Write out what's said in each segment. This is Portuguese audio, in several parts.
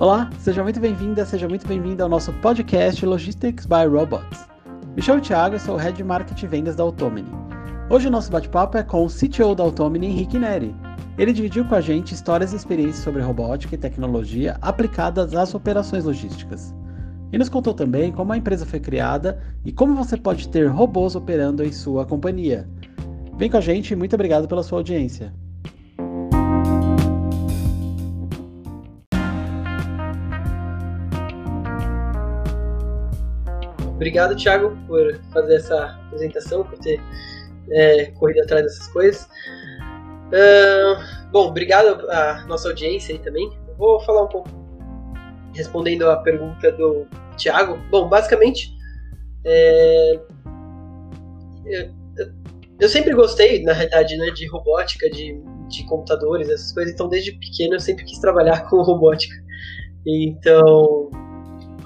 Olá, seja muito bem-vinda, seja muito bem-vindo ao nosso podcast Logistics by Robots. Me chamo Thiago e sou o Head de Marketing e Vendas da Automini. Hoje o nosso bate-papo é com o CTO da Automini, Henrique Neri. Ele dividiu com a gente histórias e experiências sobre robótica e tecnologia aplicadas às operações logísticas. E nos contou também como a empresa foi criada e como você pode ter robôs operando em sua companhia. Vem com a gente e muito obrigado pela sua audiência. Obrigado, Thiago, por fazer essa apresentação, por ter é, corrido atrás dessas coisas. Uh, bom, obrigado à nossa audiência aí também. vou falar um pouco, respondendo a pergunta do Thiago. Bom, basicamente, é, eu, eu, sempre gostei, na realidade, né, de robótica, de, de computadores, essas coisas. Então, desde pequeno, eu sempre quis trabalhar com robótica. Então,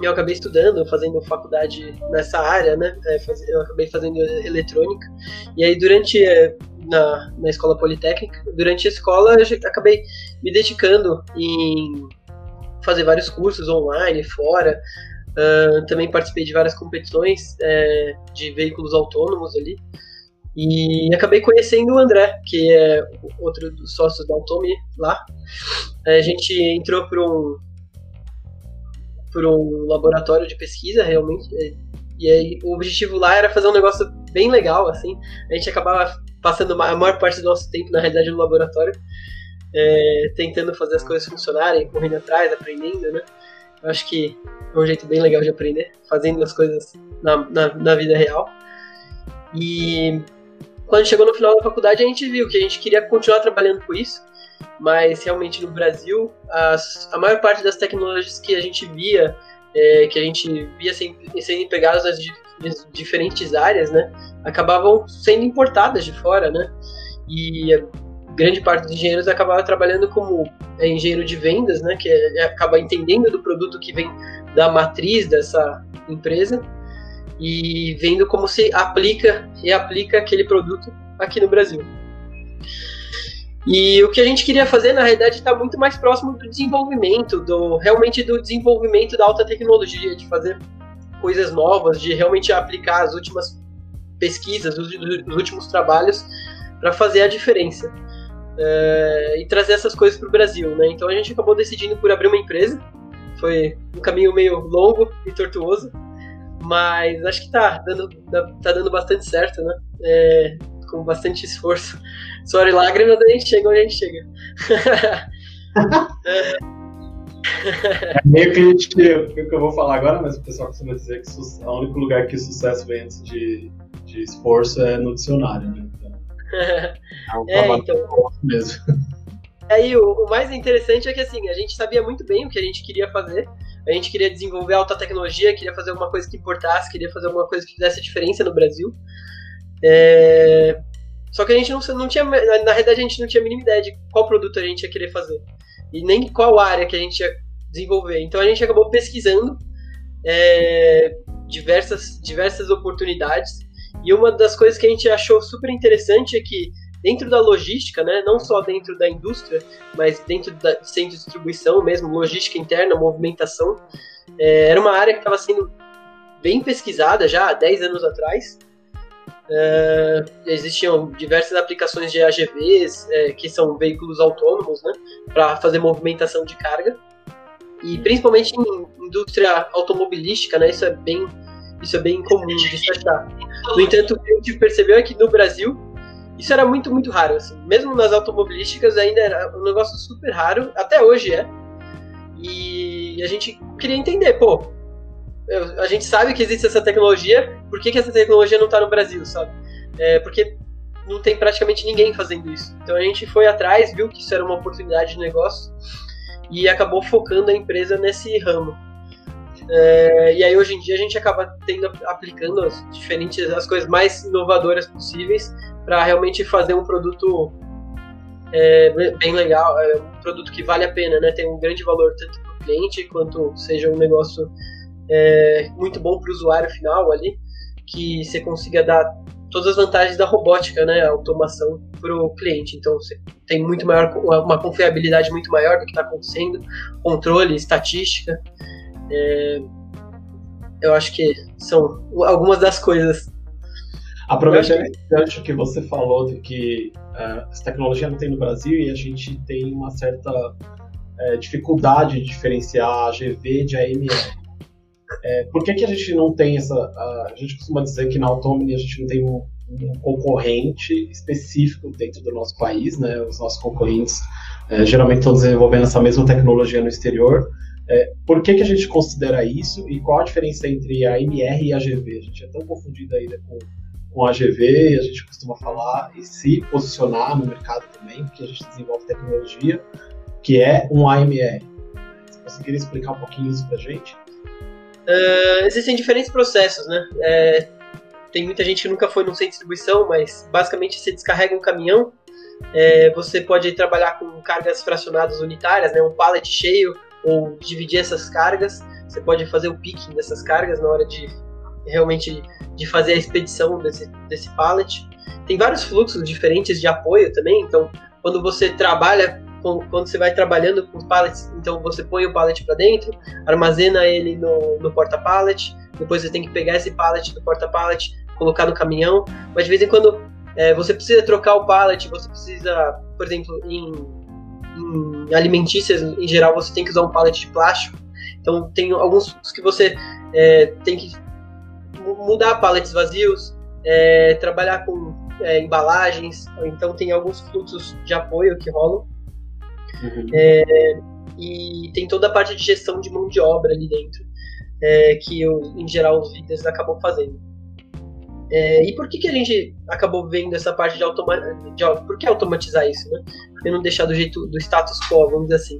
eu acabei estudando, fazendo faculdade nessa área, né? É, eu acabei fazendo eletrônica. E aí, durante. É, na, na escola politécnica, durante a escola, eu acabei me dedicando em fazer vários cursos online, fora. Uh, também participei de várias competições é, de veículos autônomos ali. E acabei conhecendo o André, que é outro dos sócios da Automi lá. A gente entrou por um, por um laboratório de pesquisa, realmente. E aí o objetivo lá era fazer um negócio bem legal, assim. A gente acabava passando a maior parte do nosso tempo, na realidade, no laboratório, é, tentando fazer as coisas funcionarem, correndo atrás, aprendendo, né? Eu acho que é um jeito bem legal de aprender, fazendo as coisas na, na, na vida real. E quando chegou no final da faculdade, a gente viu que a gente queria continuar trabalhando com isso mas realmente no Brasil as, a maior parte das tecnologias que a gente via é, que a gente via sendo, sendo empregadas nas diferentes áreas, né, acabavam sendo importadas de fora, né, e grande parte dos engenheiros acabava trabalhando como é, engenheiro de vendas, né, que é, acaba entendendo do produto que vem da matriz dessa empresa e vendo como se aplica e aplica aquele produto aqui no Brasil. E o que a gente queria fazer, na realidade, está muito mais próximo do desenvolvimento, do realmente do desenvolvimento da alta tecnologia, de fazer coisas novas, de realmente aplicar as últimas pesquisas, os, os últimos trabalhos para fazer a diferença é, e trazer essas coisas para o Brasil, né? Então a gente acabou decidindo por abrir uma empresa. Foi um caminho meio longo e tortuoso, mas acho que tá dando, tá dando bastante certo, né? É, com bastante esforço, suor e lágrimas, a gente chega onde a gente chega. é. é meio gente, o que eu vou falar agora, mas o pessoal costuma dizer que o único lugar que sucesso vem antes de, de esforço é no dicionário, né? Então, é é, então, mesmo. Aí o, o, mais interessante é que assim, a gente sabia muito bem o que a gente queria fazer. A gente queria desenvolver alta tecnologia, queria fazer alguma coisa que importasse, queria fazer alguma coisa que fizesse diferença no Brasil. É... Só que a gente não, não tinha, na realidade, a gente não tinha a mínima ideia de qual produto a gente ia querer fazer. E nem qual área que a gente ia desenvolver. Então a gente acabou pesquisando é, diversas, diversas oportunidades. E uma das coisas que a gente achou super interessante é que dentro da logística, né, não só dentro da indústria, mas dentro da de distribuição mesmo, logística interna, movimentação, é, era uma área que estava sendo bem pesquisada já há 10 anos atrás é, existiam diversas aplicações de AGVs, é, que são veículos autônomos, né, para fazer movimentação de carga. E principalmente em indústria automobilística, né, isso é bem, isso é bem comum de se achar. No entanto, o que a gente percebeu é que no Brasil isso era muito, muito raro. Assim. Mesmo nas automobilísticas ainda era um negócio super raro, até hoje é. E a gente queria entender, pô, a gente sabe que existe essa tecnologia, por que, que essa tecnologia não está no Brasil, sabe? É, porque não tem praticamente ninguém fazendo isso. Então a gente foi atrás, viu que isso era uma oportunidade de negócio e acabou focando a empresa nesse ramo. É, e aí hoje em dia a gente acaba tendo aplicando as diferentes as coisas mais inovadoras possíveis para realmente fazer um produto é, bem legal, é um produto que vale a pena, né? Tem um grande valor tanto para o cliente quanto seja um negócio é, muito bom para o usuário final ali, que você consiga dar todas as vantagens da robótica, né, a automação para o cliente. Então você tem muito maior, uma confiabilidade muito maior do que está acontecendo, controle, estatística. É, eu acho que são algumas das coisas. Aproveitando gancho que você falou de que uh, essa tecnologia não tem no Brasil e a gente tem uma certa uh, dificuldade de diferenciar a AGV de AMR. É, por que, que a gente não tem essa. A, a gente costuma dizer que na Automni a gente não tem um, um, concorrente específico dentro do nosso país, né? Os nossos concorrentes é, geralmente estão desenvolvendo essa mesma tecnologia no exterior. É, por que, que a gente considera isso e qual a diferença entre a MR e a AGV? A gente é tão confundido ainda com, com a AGV, a gente costuma falar e se posicionar no mercado também, porque a gente desenvolve tecnologia que é um AMR. Você conseguiria explicar um pouquinho isso para gente? Uh, existem diferentes processos, né? É, tem muita gente que nunca foi num centro de distribuição, mas basicamente você descarrega um caminhão, é, você pode trabalhar com cargas fracionadas unitárias, né? Um pallet cheio ou dividir essas cargas. Você pode fazer o picking dessas cargas na hora de realmente de fazer a expedição desse, desse pallet. Tem vários fluxos diferentes de apoio também, então quando você trabalha quando você vai trabalhando com pallets, então você põe o pallet para dentro, armazena ele no, no porta-pallet, depois você tem que pegar esse pallet do porta-pallet, colocar no caminhão, mas de vez em quando é, você precisa trocar o pallet, você precisa, por exemplo, em, em, alimentícias em geral, você tem que usar um pallet de plástico, então tem alguns que você é, tem que mudar pallets vazios, é, trabalhar com é, embalagens, então tem alguns fluxos de apoio que rolam. Uhum. É, e tem toda a parte de gestão de mão de obra ali dentro, é, que eu, em geral os líderes acabam fazendo. É, e por que, que a gente acabou vendo essa parte de automatizar? Por que automatizar isso, né? Que não deixar do jeito do status quo, vamos dizer assim?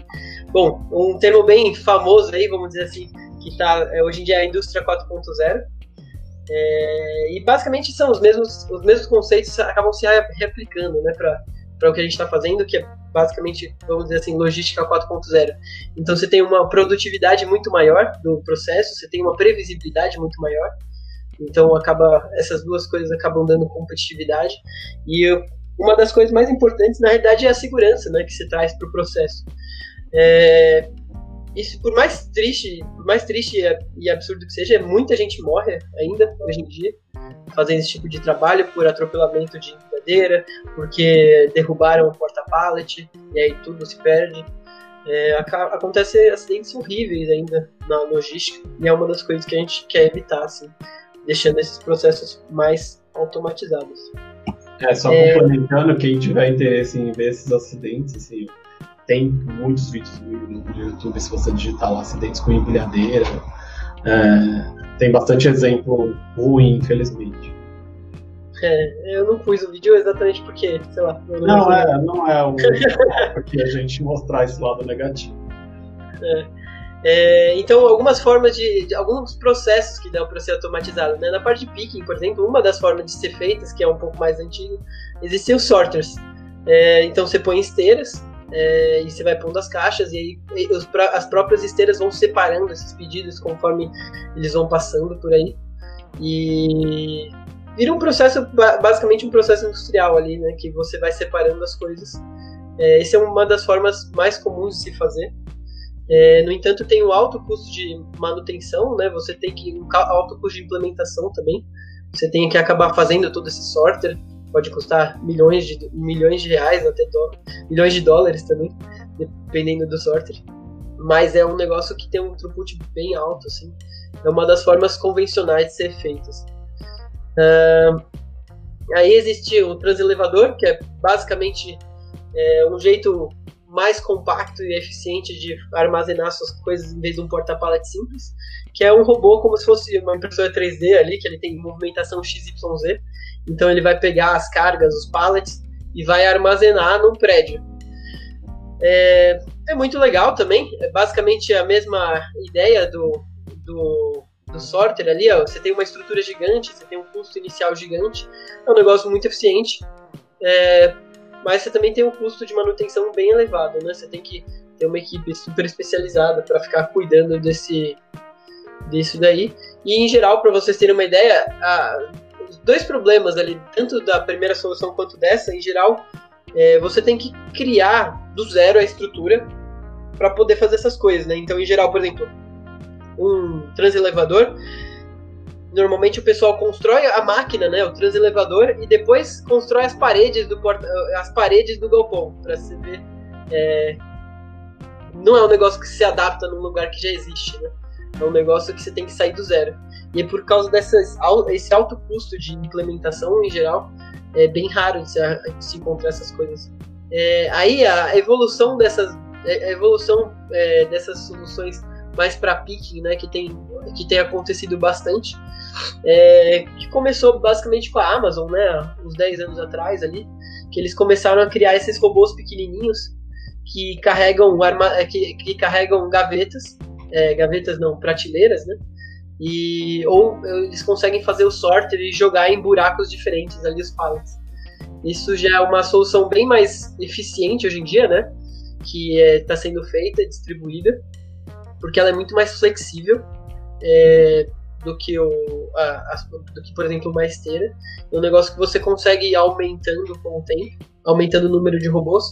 Bom, um termo bem famoso aí, vamos dizer assim, que está é, hoje em dia é a indústria 4.0. É, e basicamente são os mesmos, os mesmos conceitos acabam se replicando né, para o que a gente está fazendo, que é basicamente, vamos dizer assim, logística 4.0. Então você tem uma produtividade muito maior do processo, você tem uma previsibilidade muito maior. Então acaba essas duas coisas acabam dando competitividade e uma das coisas mais importantes na realidade é a segurança, né, que se traz para o processo. É, isso por mais triste, por mais triste e absurdo que seja, muita gente morre ainda hoje em dia fazendo esse tipo de trabalho por atropelamento de madeira, porque derrubaram o porta-pallet e aí tudo se perde. É, acontece acidentes horríveis ainda na logística e é uma das coisas que a gente quer evitar, assim, deixando esses processos mais automatizados. É, só é... complementando, quem tiver interesse em ver esses acidentes, assim, tem muitos vídeos no YouTube, se você digitar lá acidentes com empilhadeira, é, tem bastante exemplo ruim, infelizmente. É, eu não pus o vídeo exatamente porque, sei lá. Não, não é, não é o porque a gente mostrar esse lado negativo. É. É, então, algumas formas de, de, alguns processos que dão para ser automatizados. Né? Na parte de picking, por exemplo, uma das formas de ser feitas, que é um pouco mais antiga, existem os sorters. É, então, você põe esteiras é, e você vai pondo as caixas, e aí as próprias esteiras vão separando esses pedidos conforme eles vão passando por aí. E vira um processo, basicamente um processo industrial ali, né? Que você vai separando as coisas. É, essa é uma das formas mais comuns de se fazer. É, no entanto, tem um alto custo de manutenção, né? Você tem que um alto custo de implementação também. Você tem que acabar fazendo todo esse sorter. Pode custar milhões de milhões de reais até milhões de dólares também, dependendo do sorter. Mas é um negócio que tem um throughput bem alto, assim. É uma das formas convencionais de ser feitas. Uh, aí existe o transelevador, que é basicamente é, um jeito mais compacto e eficiente de armazenar suas coisas em vez de um porta-pallet simples, que é um robô como se fosse uma impressora 3D ali, que ele tem movimentação XYZ. Então ele vai pegar as cargas, os pallets e vai armazenar num prédio. É, é muito legal também, é basicamente a mesma ideia do, do do sorter ali, ó, você tem uma estrutura gigante, você tem um custo inicial gigante, é um negócio muito eficiente, é, mas você também tem um custo de manutenção bem elevado, né? Você tem que ter uma equipe super especializada para ficar cuidando desse disso daí. E em geral, para vocês terem uma ideia, a, dois problemas ali, tanto da primeira solução quanto dessa, em geral, é, você tem que criar do zero a estrutura para poder fazer essas coisas, né? Então, em geral, por exemplo, um transelevador, normalmente o pessoal constrói a máquina, né, o transelevador, e depois constrói as paredes do porta, as paredes do galpão, para você ver. É, não é um negócio que se adapta num lugar que já existe, né? É um negócio que você tem que sair do zero. E é por causa desse alto custo de implementação em geral, é bem raro se, se encontrar essas coisas. É, aí a evolução dessas, é, a evolução é, dessas soluções mais para picking, né, que tem, que tem acontecido bastante, é, que começou basicamente com a Amazon, né, uns 10 anos atrás ali, que eles começaram a criar esses robôs pequenininhos que carregam, arma, que, que carregam gavetas, é, gavetas não, prateleiras, né, e ou eles conseguem fazer o sorter e jogar em buracos diferentes ali os pallets. Isso já é uma solução bem mais eficiente hoje em dia, né? Que está é, sendo feita e distribuída, porque ela é muito mais flexível é, do que o a, a, do que por exemplo uma esteira. É um negócio que você consegue ir aumentando com o tempo, aumentando o número de robôs.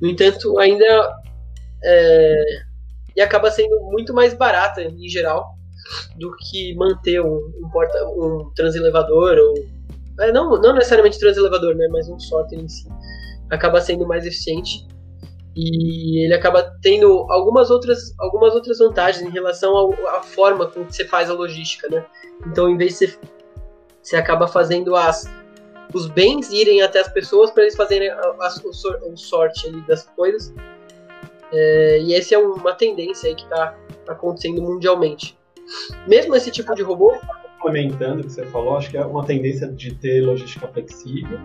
No entanto, ainda é, e acaba sendo muito mais barata em geral do que manter um, um, porta, um transelevador ou é, não, não necessariamente transelevador, né, mas um sorter em si. Acaba sendo mais eficiente e ele acaba tendo algumas outras, algumas outras vantagens em relação à forma com que você faz a logística, né? Então, em vez de você, você acaba fazendo as, os bens irem até as pessoas para eles fazerem a, a, o, o sorte das coisas. É, e essa é uma tendência aí que está acontecendo mundialmente. Mesmo esse tipo de robô. Complementando o que você falou, acho que é uma tendência de ter logística flexível,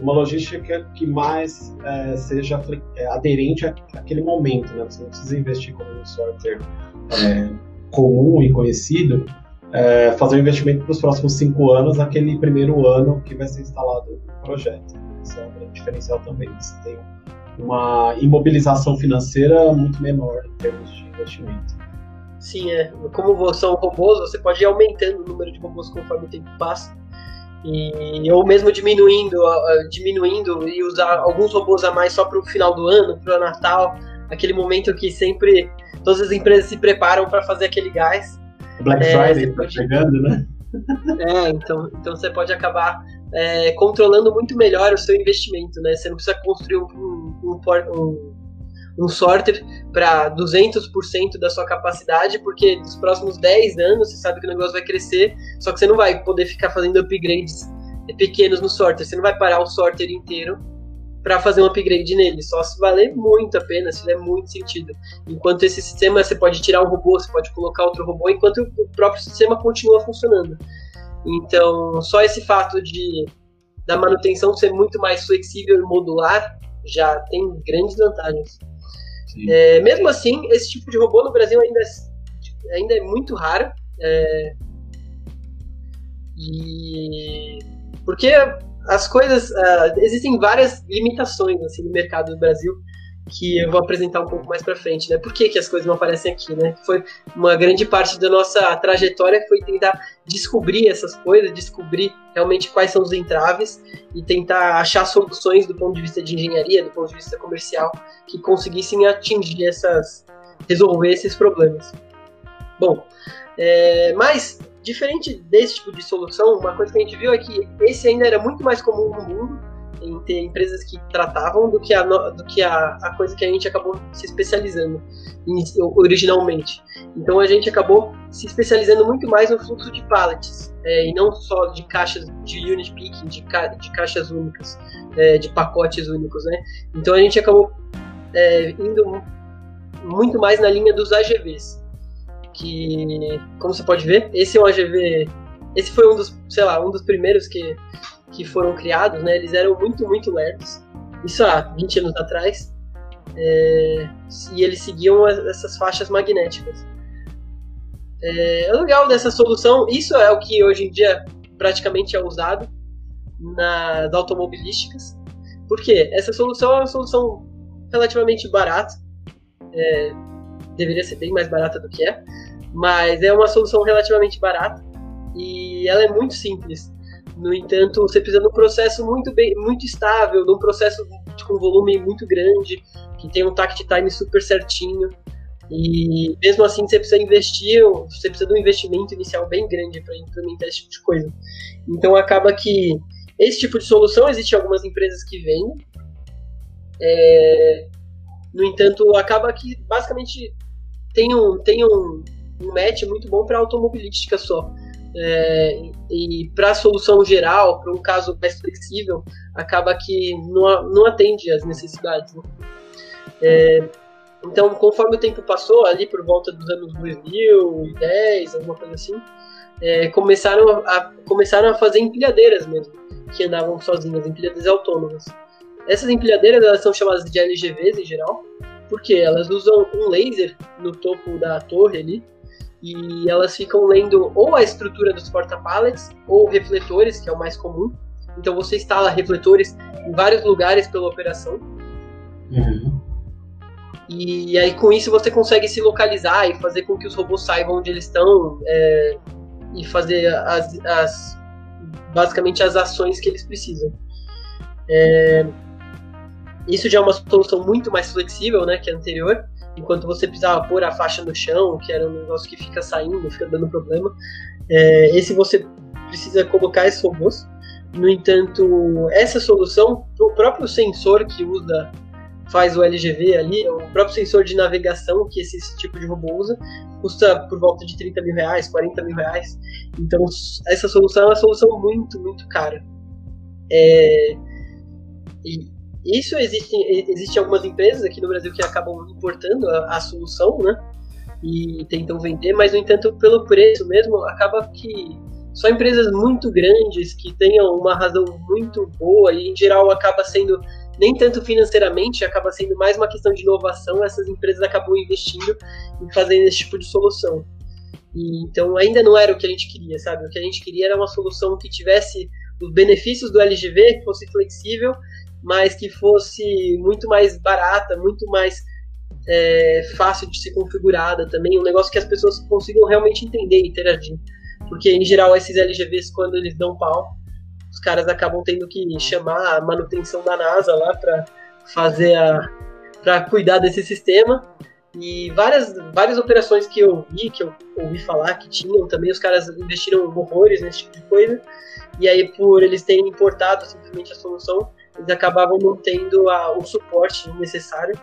uma logística que mais é, seja é, aderente àquele momento, né? Você não precisa investir como um software é, comum e conhecido, é, fazer um investimento para os próximos cinco anos, naquele primeiro ano que vai ser instalado o projeto. Isso é um grande diferencial também. Você tem uma imobilização financeira muito menor em termos de investimento. Sim, é. Como são robôs, você pode ir aumentando o número de robôs conforme o tempo passa. E, ou mesmo diminuindo, diminuindo e usar alguns robôs a mais só para o final do ano, para o Natal, aquele momento que sempre todas as empresas se preparam para fazer aquele gás. Black é, Friday tá chegando, né? É, então, então você pode acabar é, controlando muito melhor o seu investimento, né? Você não precisa construir um, um, um, um sorter para 200% da sua capacidade, porque nos próximos 10 anos você sabe que o negócio vai crescer, só que você não vai poder ficar fazendo upgrades pequenos no sorter, você não vai parar o sorter inteiro para fazer um upgrade nele, só se valer muito a pena, se der muito sentido. Enquanto esse sistema você pode tirar um robô, você pode colocar outro robô, enquanto o próprio sistema continua funcionando. Então, só esse fato de da manutenção ser muito mais flexível e modular já tem grandes vantagens. É, mesmo assim, esse tipo de robô no Brasil ainda é, ainda é muito raro. É, e porque as coisas uh, existem várias limitações assim no mercado do Brasil que eu vou apresentar um pouco mais para frente, né? Por que, que as coisas não aparecem aqui, né? Foi uma grande parte da nossa trajetória foi tentar descobrir essas coisas, descobrir realmente quais são os entraves e tentar achar soluções do ponto de vista de engenharia, do ponto de vista comercial, que conseguissem atingir essas, resolver esses problemas. Bom, é, mas diferente desse tipo de solução, uma coisa que a gente viu é que esse ainda era muito mais comum no mundo em ter empresas que tratavam do que a, do que a, a coisa que a gente acabou se especializando originalmente. Então a gente acabou se especializando muito mais no fluxo de pallets é, e não só de caixas de unit picking, de, ca, de caixas únicas, é, de pacotes únicos, né? Então a gente acabou é, indo muito mais na linha dos AGVs, que como você pode ver, esse é um AGV, esse foi um dos, sei lá, um dos primeiros que que foram criados, né, eles eram muito, muito lerdos. Isso há 20 anos atrás. É, e eles seguiam essas faixas magnéticas. É, o legal dessa solução, isso é o que hoje em dia praticamente é usado nas automobilísticas. Por quê? Essa solução é uma solução relativamente barata. É, deveria ser bem mais barata do que é, mas é uma solução relativamente barata e ela é muito simples. No entanto, você precisa de um processo muito bem, muito estável, de um processo com volume muito grande, que tem um tact time super certinho. E mesmo assim você precisa investir, você precisa de um investimento inicial bem grande para implementar esse tipo de coisa. Então acaba que esse tipo de solução existe algumas empresas que vendem. É, no entanto, acaba que basicamente tem um, tem um, um match muito bom para automobilística só. É, e para a solução geral, para um caso mais flexível, acaba que não, não atende às necessidades. Né? É, então, conforme o tempo passou, ali por volta dos anos 2010, alguma coisa assim, é, começaram, a, começaram a fazer empilhadeiras mesmo, que andavam sozinhas, empilhadeiras autônomas. Essas empilhadeiras elas são chamadas de LGVs em geral, porque elas usam um laser no topo da torre ali, e elas ficam lendo ou a estrutura dos porta-pallets ou refletores, que é o mais comum. Então você instala refletores em vários lugares pela operação. Uhum. E aí com isso você consegue se localizar e fazer com que os robôs saibam onde eles estão é, e fazer as, as, basicamente as ações que eles precisam. É, isso já é uma solução muito mais flexível né, que a anterior, enquanto você precisava pôr a faixa no chão, que era um negócio que fica saindo, fica dando problema. É, esse você precisa colocar esses robôs. No entanto, essa solução, o próprio sensor que usa faz o LGV ali, o próprio sensor de navegação que esse, esse, tipo de robô usa, custa por volta de 30 mil reais, 40 mil reais. Então, essa solução é uma solução muito, muito cara. É, e isso existe, existe algumas empresas aqui no Brasil que acabam importando a, a solução, né? E tentam vender, mas, no entanto, pelo preço mesmo, acaba que só empresas muito grandes que tenham uma razão muito boa e, em geral, acaba sendo nem tanto financeiramente, acaba sendo mais uma questão de inovação, essas empresas acabam investindo em fazer esse tipo de solução. E, então ainda não era o que a gente queria, sabe? O que a gente queria era uma solução que tivesse os benefícios do LGV, que fosse flexível, mas que fosse muito mais barata, muito mais é, fácil de ser configurada também, um negócio que as pessoas consigam realmente entender e interagir. Porque em geral esses LGVs, quando eles dão pau, os caras acabam tendo que chamar a manutenção da NASA lá para fazer a para cuidar desse sistema e várias várias operações que eu vi que eu ouvi falar que tinham também os caras investiram horrores nesse tipo de coisa e aí por eles terem importado simplesmente a solução eles acabavam não tendo a, o suporte necessário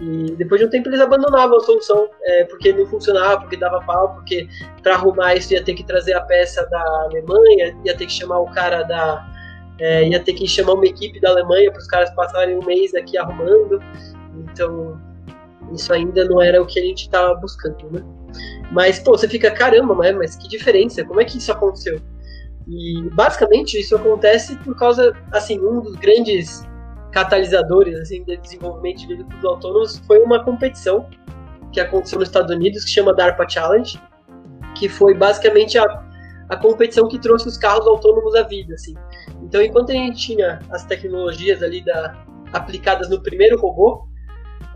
e depois de um tempo eles abandonavam a solução, é, porque não funcionava, porque dava pau, porque para arrumar isso ia ter que trazer a peça da Alemanha, ia ter que chamar o cara da. É, ia ter que chamar uma equipe da Alemanha para os caras passarem um mês aqui arrumando. Então, isso ainda não era o que a gente estava buscando, né? Mas, pô, você fica, caramba, mas, que diferença, como é que isso aconteceu? E, basicamente, isso acontece por causa, assim, um dos grandes catalisadores assim, de desenvolvimento de veículos autônomos foi uma competição que aconteceu nos Estados Unidos que chama DARPA Challenge, que foi basicamente a, a competição que trouxe os carros autônomos à vida. Assim. Então, enquanto a gente tinha as tecnologias ali da, aplicadas no primeiro robô,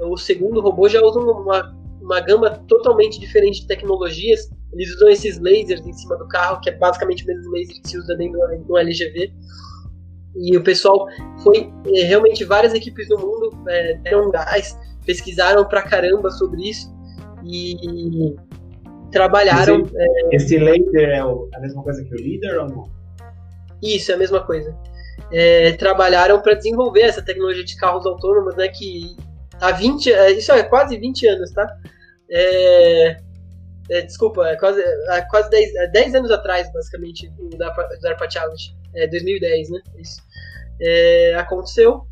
o segundo robô já usa uma, uma gama totalmente diferente de tecnologias. Eles usam esses lasers em cima do carro, que é basicamente o mesmo laser que se usa dentro do LGV e o pessoal foi é, realmente várias equipes do mundo é, deram gás, pesquisaram pra caramba sobre isso e trabalharam. Esse, é, esse laser é a mesma coisa que o líder ou não? Isso, é a mesma coisa. É, trabalharam para desenvolver essa tecnologia de carros autônomos, né? Que há 20, é, isso é quase 20 anos, tá? É, é, desculpa, é quase, é quase 10, 10 anos atrás, basicamente, o DARPA Challenge é, 2010, né? Isso. É, aconteceu.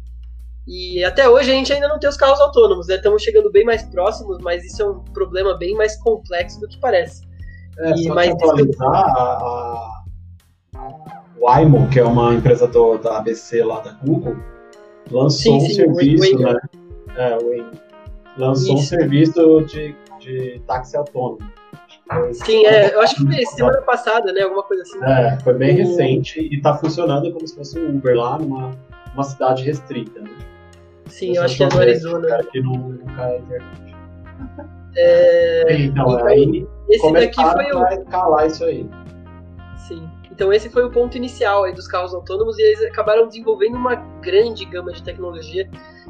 E até hoje a gente ainda não tem os carros autônomos, né? Estamos chegando bem mais próximos, mas isso é um problema bem mais complexo do que parece. É, e, só mas atualizar, a, a, o Aimo, que é uma empresa do, da ABC lá da Google, lançou sim, sim, um serviço, né? É, o lançou isso. um serviço de, de táxi autônomo. Sim, é, eu acho que foi semana passada, né? Alguma coisa assim. É, foi bem recente e tá funcionando como se fosse um Uber lá numa uma cidade restrita, né? Sim, eu, acho que é no Arizona. Cara que não, não cai a internet. É... Então, então, aí esse daqui foi o. escalar isso aí. Sim. Então esse foi o ponto inicial aí dos carros autônomos e eles acabaram desenvolvendo uma grande gama de tecnologia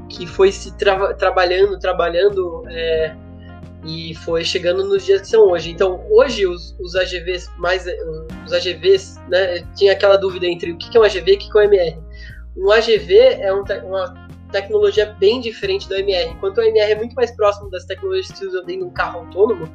que foi se tra trabalhando, trabalhando é, e foi chegando nos dias que são hoje. Então hoje os, os AGVs mais os AGVs, né? Tinha aquela dúvida entre o que é um AGV e o que é um MR. Um AGV é um, uma tecnologia bem diferente do MR. Enquanto o MR é muito mais próximo das tecnologias que se usam dentro de um carro autônomo,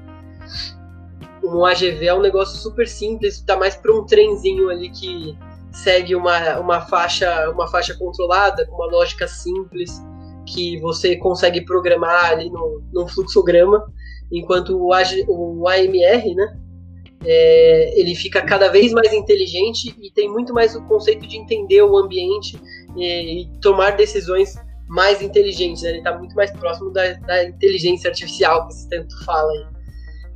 um AGV é um negócio super simples, tá mais para um trenzinho ali que segue uma, uma faixa uma faixa controlada, com uma lógica simples, que você consegue programar ali no, fluxograma, enquanto o, AG, o AMR, né, é, ele fica cada vez mais inteligente e tem muito mais o conceito de entender o ambiente e, e tomar decisões mais inteligentes. Né? Ele está muito mais próximo da, da, inteligência artificial que se tanto fala aí.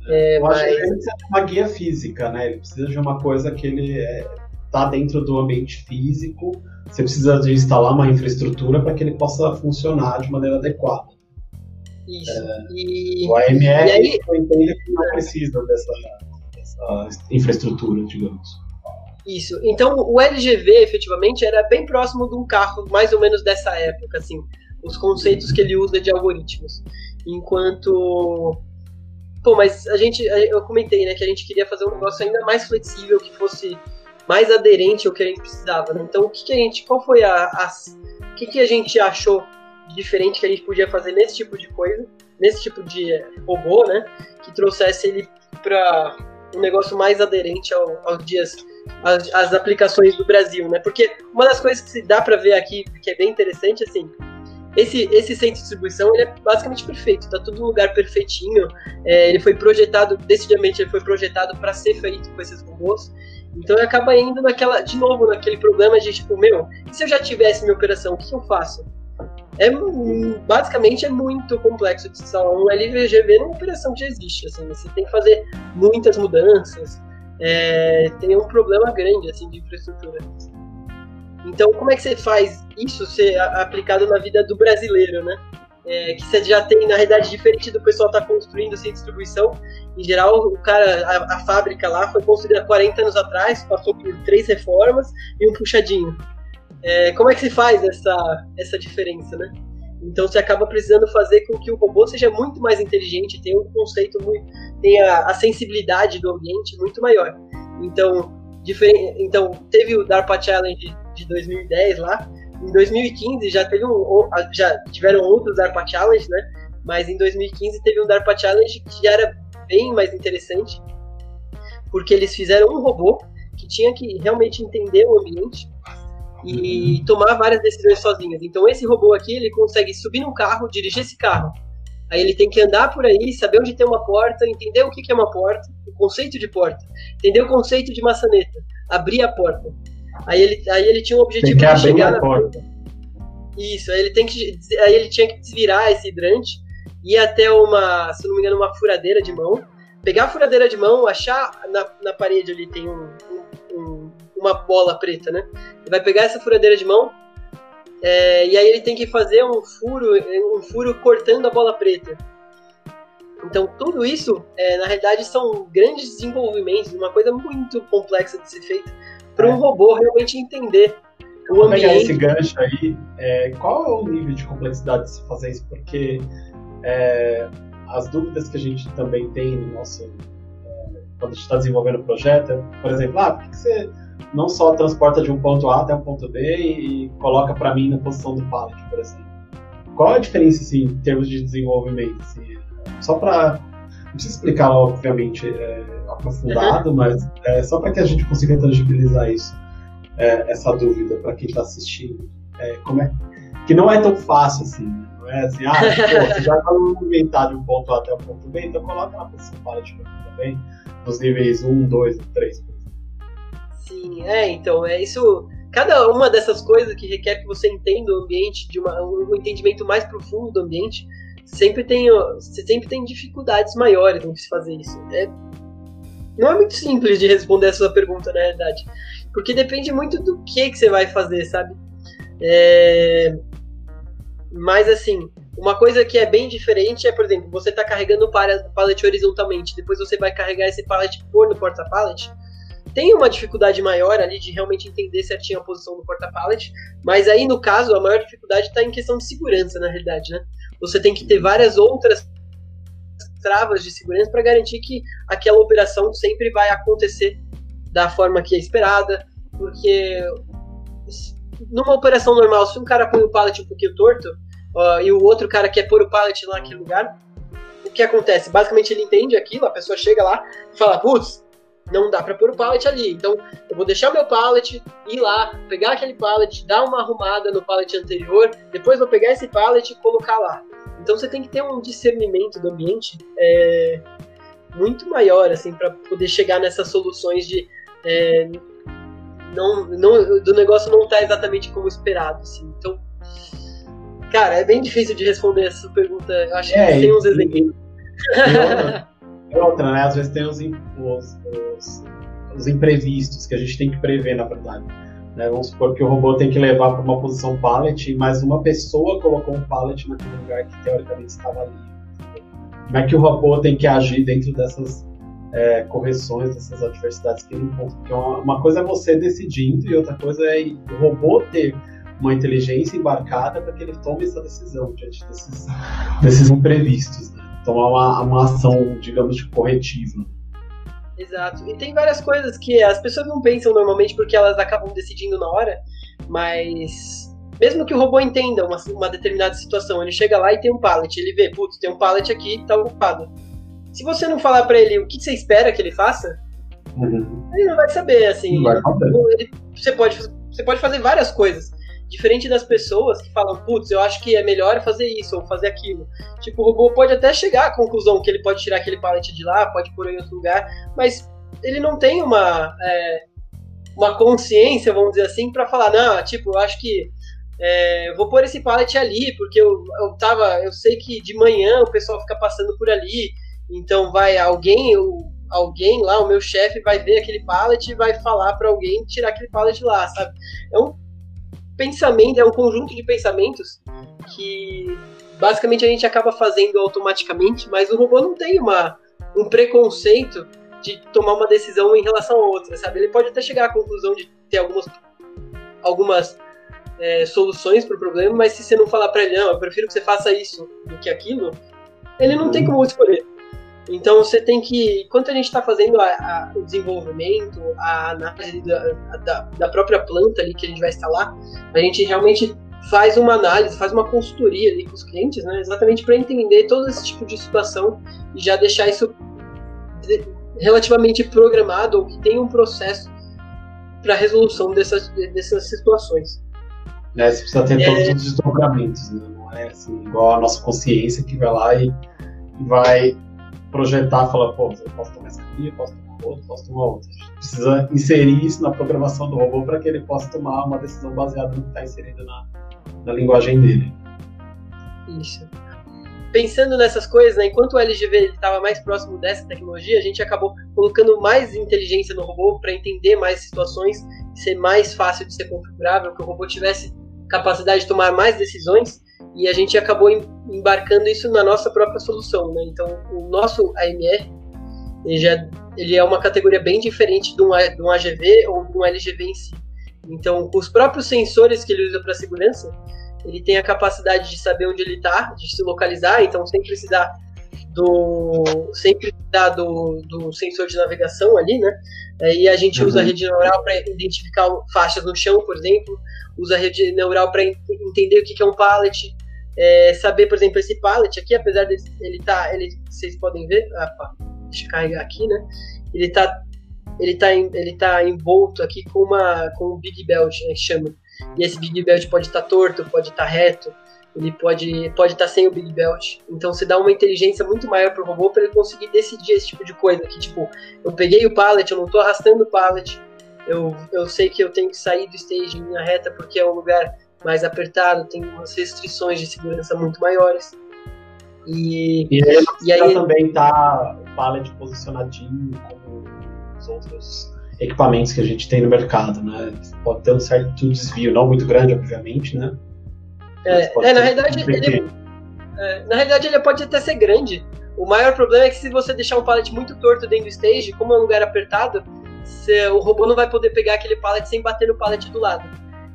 É, Eu mas... acho que ele precisa de uma guia física, né? Ele precisa de uma coisa que ele está é, dentro do ambiente físico. Você precisa de instalar uma infraestrutura para que ele possa funcionar de maneira adequada. Isso. É, e... O AMR, aí... eu entendo que não precisa dessa, dessa infraestrutura, digamos. Isso. Então, o LGV, efetivamente, era bem próximo de um carro mais ou menos dessa época, assim. Os conceitos que ele usa de algoritmos. Enquanto Pô, mas a gente, eu comentei, né, que a gente queria fazer um negócio ainda mais flexível, que fosse mais aderente ao que a gente precisava, né? Então, o que, que a gente, qual foi a, a o que, que a gente achou diferente que a gente podia fazer nesse tipo de coisa, nesse tipo de robô, né, que trouxesse ele para um negócio mais aderente ao, aos dias, às, às aplicações do Brasil, né? Porque uma das coisas que se dá para ver aqui, que é bem interessante, assim, esse, esse centro de distribuição ele é basicamente perfeito, tá tudo no lugar perfeitinho. É, ele foi projetado, decididamente ele foi projetado para ser feito com esses robôs. Então acaba indo naquela, de novo, naquele problema de tipo, meu, se eu já tivesse minha operação, o que eu faço? É basicamente é muito complexo de instalar um LVGV numa operação que já existe. Assim, você tem que fazer muitas mudanças. É, tem um problema grande assim de infraestrutura. Então, como é que você faz isso ser aplicado na vida do brasileiro, né? É, que você já tem, na realidade, diferente do pessoal estar tá construindo sem distribuição. Em geral, o cara, a, a, fábrica lá foi construída 40 anos atrás, passou por três reformas e um puxadinho. É, como é que se faz essa, essa diferença, né? Então você acaba precisando fazer com que o robô seja muito mais inteligente, tenha um conceito muito, tenha a sensibilidade do ambiente muito maior. Então, diferente, então teve o DARPA Challenge de 2010 lá. Em 2015 já teve um, já tiveram outros DARPA Challenge, né? Mas em 2015 teve um DARPA Challenge que já era bem mais interessante, porque eles fizeram um robô que tinha que realmente entender o ambiente e uhum. tomar várias decisões sozinhas. Então esse robô aqui, ele consegue subir num carro, dirigir esse carro. Aí ele tem que andar por aí, saber onde tem uma porta, entender o que é uma porta, o conceito de porta, entender o conceito de maçaneta, abrir a porta. Aí ele, aí ele tinha um objetivo de chegar na porta. Isso, aí ele tem que aí ele tinha que desvirar esse hidrante, ir até uma, se não me engano, uma furadeira de mão, pegar a furadeira de mão, achar na, na parede ali tem um, um, uma bola preta, né? Ele vai pegar essa furadeira de mão é, e aí ele tem que fazer um furo, um furo cortando a bola preta. Então tudo isso, é, na realidade, são grandes desenvolvimentos, uma coisa muito complexa de ser feita para um robô realmente entender o Vou ambiente. pegar esse gancho aí, é, qual é o nível de complexidade de se fazer isso? Porque é, as dúvidas que a gente também tem no nosso é, quando a gente está desenvolvendo o projeto, é, por exemplo, ah, por que você não só transporta de um ponto A até um ponto B e coloca para mim na posição do pallet, por exemplo? Qual é a diferença assim, em termos de desenvolvimento? Assim, só para precisa explicar, obviamente, é, aprofundado, uhum. mas é, só para que a gente consiga tangibilizar isso, é, essa dúvida para quem está assistindo. É, como é, que não é tão fácil assim, né? não é assim, ah, pô, você já está movimentar de um ponto A até o ponto B, então coloca na posição paradigmática também, nos níveis 1, 2 e 3. Sim, é, então, é isso. Cada uma dessas coisas que requer que você entenda o ambiente, de uma, um entendimento mais profundo do ambiente, sempre tem, você sempre tem dificuldades maiores em se fazer isso. É, não é muito simples de responder essa pergunta, na realidade. Porque depende muito do que, que você vai fazer, sabe? É... Mas, assim, uma coisa que é bem diferente é, por exemplo, você está carregando o pallet horizontalmente, depois você vai carregar esse pallet por no porta-pallet. tem uma dificuldade maior ali de realmente entender certinho a posição do porta-pallet, mas aí no caso a maior dificuldade está em questão de segurança, na realidade, né? Você tem que ter várias outras travas de segurança para garantir que aquela operação sempre vai acontecer da forma que é esperada, porque numa operação normal, se um cara põe o pallet um pouquinho torto uh, e o outro cara quer pôr o pallet lá naquele lugar, o que acontece? Basicamente ele entende aquilo, a pessoa chega lá e fala, putz, não dá para pôr o pallet ali. Então, eu vou deixar meu pallet, ir lá, pegar aquele pallet, dar uma arrumada no pallet anterior, depois vou pegar esse pallet e colocar lá. Então, você tem que ter um discernimento do ambiente é, muito maior, assim, para poder chegar nessas soluções de é, não, não, do negócio não tá exatamente como esperado, assim. Então, cara, é bem difícil de responder essa pergunta. Eu acho é, que tem uns exemplos. E outra, né? Às vezes tem os, os, os, os, imprevistos que a gente tem que prever, na verdade. Né? Vamos supor que o robô tem que levar para uma posição pallet, mas uma pessoa colocou um pallet naquele lugar que teoricamente estava ali. Como é que o robô tem que agir dentro dessas é, correções, dessas adversidades que ele encontra? Porque uma, uma coisa é você decidindo e outra coisa é o robô ter uma inteligência embarcada para que ele tome essa decisão diante desses, desses imprevistos. Né? tomar uma, uma ação, digamos, de corretiva. Exato. E tem várias coisas que as pessoas não pensam normalmente porque elas acabam decidindo na hora, mas mesmo que o robô entenda uma, uma determinada situação, ele chega lá e tem um pallet, ele vê, putz, tem um pallet aqui, tá ocupado. Se você não falar para ele o que você espera que ele faça, uhum. ele não vai saber, assim. Vai ele, você, pode, você pode fazer várias coisas. Diferente das pessoas que falam, putz, eu acho que é melhor fazer isso ou fazer aquilo. Tipo, o robô pode até chegar à conclusão que ele pode tirar aquele pallet de lá, pode pôr em outro lugar, mas ele não tem uma, é, uma consciência, vamos dizer assim, para falar, não, tipo, eu acho que é, eu vou pôr esse pallet ali, porque eu, eu tava. Eu sei que de manhã o pessoal fica passando por ali, então vai alguém, eu, alguém lá, o meu chefe vai ver aquele pallet e vai falar para alguém tirar aquele pallet lá, sabe? É um pensamento, é um conjunto de pensamentos que basicamente a gente acaba fazendo automaticamente, mas o robô não tem uma, um preconceito de tomar uma decisão em relação a outra, sabe? Ele pode até chegar à conclusão de ter algumas, algumas é, soluções para o problema, mas se você não falar para ele, não, eu prefiro que você faça isso do que aquilo, ele não tem como escolher. Então você tem que, enquanto a gente está fazendo a, a, o desenvolvimento, a análise da, da, da, própria planta ali que a gente vai instalar, a gente realmente faz uma análise, faz uma consultoria ali com os clientes, né, exatamente para entender todo esse tipo de situação e já deixar isso relativamente programado ou que tenha um processo para resolução dessas, dessas situações. É, você precisa ter é... todos os desdobramentos, né? não é assim, igual a nossa consciência que vai lá e vai projetar, falar, pô, eu posso tomar aqui, eu posso tomar outra, posso tomar outra. A gente precisa inserir isso na programação do robô para que ele possa tomar uma decisão baseada no que está inserido na, na linguagem dele. Isso. Pensando nessas coisas, né, enquanto o LGV estava mais próximo dessa tecnologia, a gente acabou colocando mais inteligência no robô para entender mais situações, ser mais fácil de ser configurável, que o robô tivesse capacidade de tomar mais decisões e a gente acabou embarcando isso na nossa própria solução, né? Então, o nosso AMR ele, já, ele é uma categoria bem diferente de um, de um AGV ou de um LGV em si. Então, os próprios sensores que ele usa para segurança, ele tem a capacidade de saber onde ele está, de se localizar, então sem precisar do sem precisar do, do sensor de navegação ali, né? E a gente uhum. usa a rede neural para identificar faixas no chão, por exemplo, usa a rede neural para entender o que é um pallet, é, saber, por exemplo, esse pallet aqui, apesar de ele tá, ele, vocês podem ver, opa, deixa eu carregar aqui, né? Ele tá, ele tá, ele tá envolto aqui com uma, com um big belt, né, que chama. E esse big belt pode estar tá torto, pode estar tá reto, ele pode, pode estar tá sem o big belt. Então você dá uma inteligência muito maior pro robô para ele conseguir decidir esse tipo de coisa, que tipo, eu peguei o pallet, eu não tô arrastando o pallet, eu, eu sei que eu tenho que sair do stage em linha reta porque é um lugar mais apertado, tem umas restrições de segurança muito maiores. E, e aí, e aí também tá o pallet posicionadinho como os outros equipamentos que a gente tem no mercado, né? Pode ter um certo desvio, não muito grande, obviamente, né? É, é na realidade, ele, é, na realidade ele pode até ser grande. O maior problema é que se você deixar um pallet muito torto dentro do stage, como é um lugar apertado, o robô não vai poder pegar aquele pallet sem bater no pallet do lado.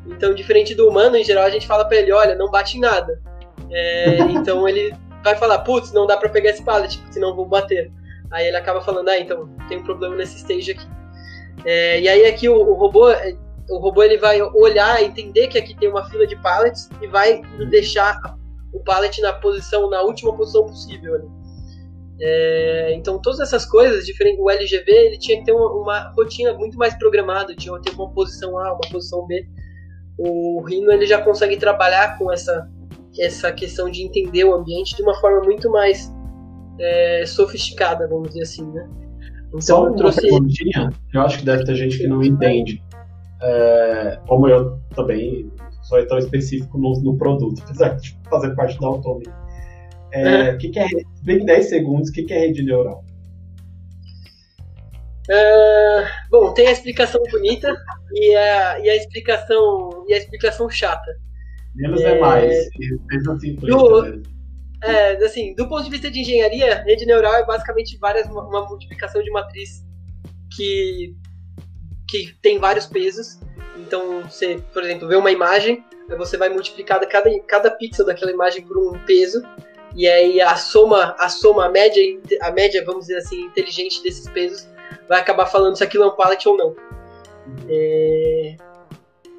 Então, diferente do humano, em geral, a gente fala para ele, olha, não bate em nada. É, então ele vai falar, putz, não dá para pegar esse pallet, senão vou bater. Aí ele acaba falando, ah, então tem um problema nesse stage aqui. É, e aí aqui o, o, robô, o robô ele vai olhar, entender que aqui tem uma fila de pallets e vai deixar o pallet na posição, na última posição possível ali. É, então todas essas coisas, diferente, o LGV ele tinha que ter uma, uma rotina muito mais programada, tinha que ter uma posição A, uma posição B. O Rhino ele já consegue trabalhar com essa essa questão de entender o ambiente de uma forma muito mais é, sofisticada, vamos dizer assim, né? Então, Só eu trouxe. Eu acho que deve ter gente que não entende. É, como eu também sou tão específico no, no produto, apesar de fazer parte da Automi. É, o que, que é bem 10 segundos, o que, que é rede neural? Uh, bom, tem a explicação bonita e a, e a explicação e a explicação chata. Menos é, é mais. Assim, do, é, assim, do ponto de vista de engenharia, rede neural é basicamente várias, uma multiplicação de matriz que, que tem vários pesos. Então, você, por exemplo, vê uma imagem, você vai multiplicar cada, cada pixel daquela imagem por um peso, e aí a soma, a soma, a média, a média, vamos dizer assim, inteligente desses pesos vai acabar falando se aquilo é um pallet ou não. É,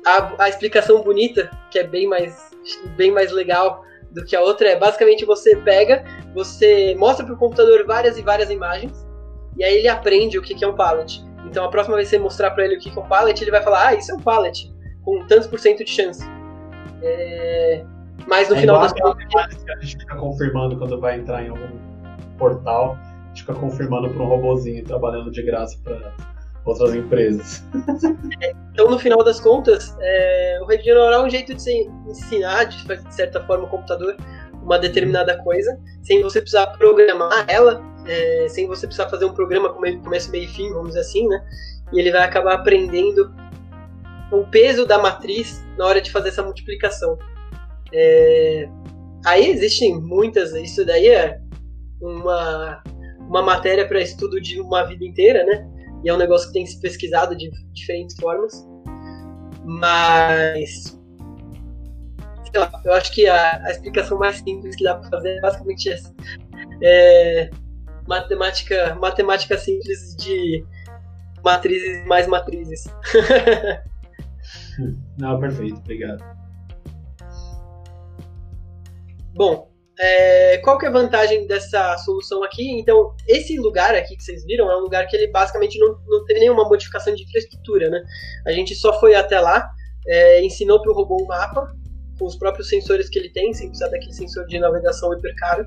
a, a explicação bonita, que é bem mais, bem mais legal do que a outra, é basicamente você pega, você mostra para o computador várias e várias imagens, e aí ele aprende o que, que é um pallet. Então a próxima vez que você mostrar para ele o que, é um pallet, ele vai falar, ah, isso é um pallet, com tantos por cento de chance. É... Mas no é final das contas. que a gente fica confirmando quando vai entrar em algum portal, a gente fica confirmando para um robozinho trabalhando de graça para outras empresas. então, no final das contas, é, o rede neural é um jeito de se ensinar, de, de certa forma, o computador uma determinada coisa, sem você precisar programar ela, é, sem você precisar fazer um programa com começo, meio e fim, vamos dizer assim, né? E ele vai acabar aprendendo o peso da matriz na hora de fazer essa multiplicação. É, aí existem muitas, isso daí é uma, uma matéria para estudo de uma vida inteira, né? e é um negócio que tem se pesquisado de diferentes formas. Mas. Eu acho que a, a explicação mais simples que dá para fazer é basicamente essa. É, matemática, matemática simples de matrizes mais matrizes. Não, perfeito, obrigado. Bom, é, qual que é a vantagem dessa solução aqui? Então, esse lugar aqui que vocês viram é um lugar que ele basicamente não, não tem nenhuma modificação de infraestrutura, né? A gente só foi até lá, é, ensinou para o robô o mapa, com os próprios sensores que ele tem, sem precisar daquele sensor de navegação hiper caro,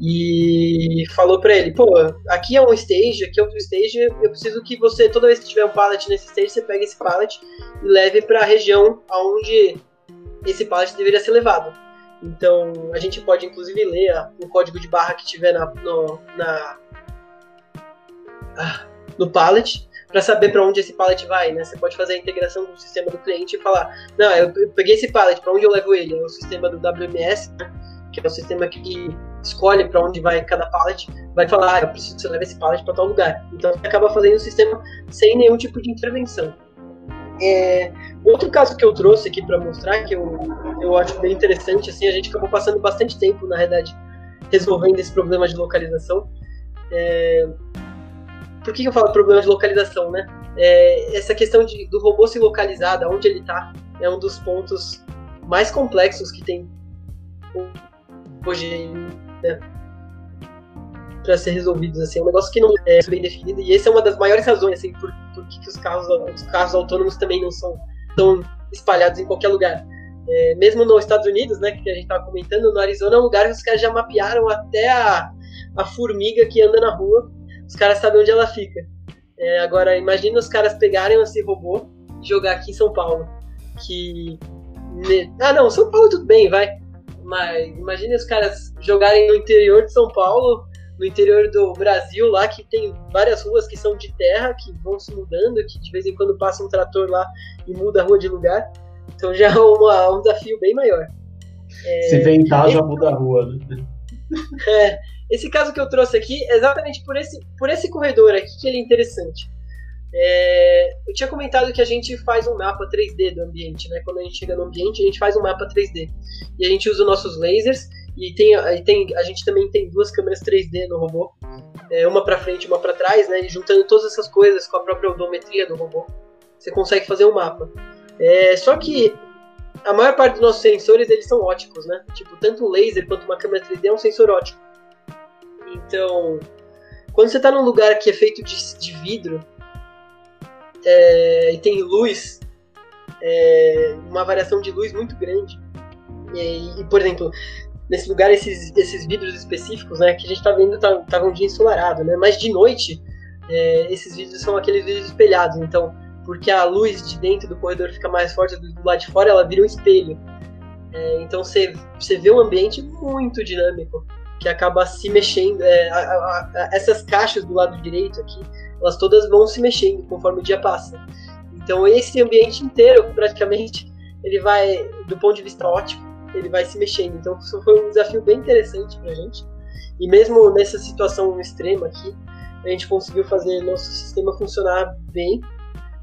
e falou para ele, pô, aqui é um stage, aqui é outro stage, eu preciso que você, toda vez que tiver um pallet nesse stage, você pegue esse pallet e leve para a região aonde esse pallet deveria ser levado. Então, a gente pode inclusive ler o código de barra que tiver na, no, na, ah, no pallet para saber para onde esse pallet vai, né? Você pode fazer a integração do sistema do cliente e falar, não, eu, eu peguei esse pallet, para onde eu levo ele? É o sistema do WMS, né? Que é o sistema que escolhe para onde vai cada pallet, vai falar, ah, eu preciso que você leve esse pallet para tal lugar. Então, você acaba fazendo o sistema sem nenhum tipo de intervenção. É, outro caso que eu trouxe aqui para mostrar, que eu, eu acho bem interessante, assim, a gente acabou passando bastante tempo, na verdade, resolvendo esse problema de localização. É, por que eu falo problema de localização, né? É, essa questão de, do robô se localizar, de onde ele está, é um dos pontos mais complexos que tem hoje né, para ser resolvidos. Assim, é um negócio que não é bem definido e essa é uma das maiores razões assim, por por que, que os, carros, os carros autônomos também não são tão espalhados em qualquer lugar. É, mesmo nos Estados Unidos, né, que a gente estava comentando, no Arizona é um lugar que os caras já mapearam até a, a formiga que anda na rua, os caras sabem onde ela fica. É, agora, imagina os caras pegarem esse robô e jogar aqui em São Paulo. Que. Ah, não, São Paulo tudo bem, vai. Mas imagine os caras jogarem no interior de São Paulo no interior do Brasil, lá que tem várias ruas que são de terra, que vão se mudando, que de vez em quando passa um trator lá e muda a rua de lugar. Então já é uma, um desafio bem maior. É, se ventar, esse, já muda a rua, né? É, esse caso que eu trouxe aqui, exatamente por esse, por esse corredor aqui que ele é interessante. É, eu tinha comentado que a gente faz um mapa 3D do ambiente, né? Quando a gente chega no ambiente, a gente faz um mapa 3D. E a gente usa nossos lasers e tem, tem, a gente também tem duas câmeras 3D no robô, é, uma para frente e uma para trás, né? E juntando todas essas coisas com a própria odometria do robô, você consegue fazer um mapa. É, só que a maior parte dos nossos sensores eles são óticos, né? Tipo, tanto um laser quanto uma câmera 3D é um sensor ótico. Então, quando você está num lugar que é feito de, de vidro é, e tem luz, é, uma variação de luz muito grande, e, e, por exemplo, nesse lugar esses, esses vidros específicos, né, que a gente está vendo, tá, tava um dia ensolarado, né? Mas de noite, é, esses vidros são aqueles vidros espelhados, então porque a luz de dentro do corredor fica mais forte do, do lado de fora, ela vira um espelho. É, então você, você vê um ambiente muito dinâmico, que acaba se mexendo. É, a, a, a, essas caixas do lado direito aqui, elas todas vão se mexendo conforme o dia passa. Então esse ambiente inteiro, praticamente, ele vai, do ponto de vista ótico, ele vai se mexendo. Então isso foi um desafio bem interessante pra gente. E mesmo nessa situação extrema aqui, a gente conseguiu fazer nosso sistema funcionar bem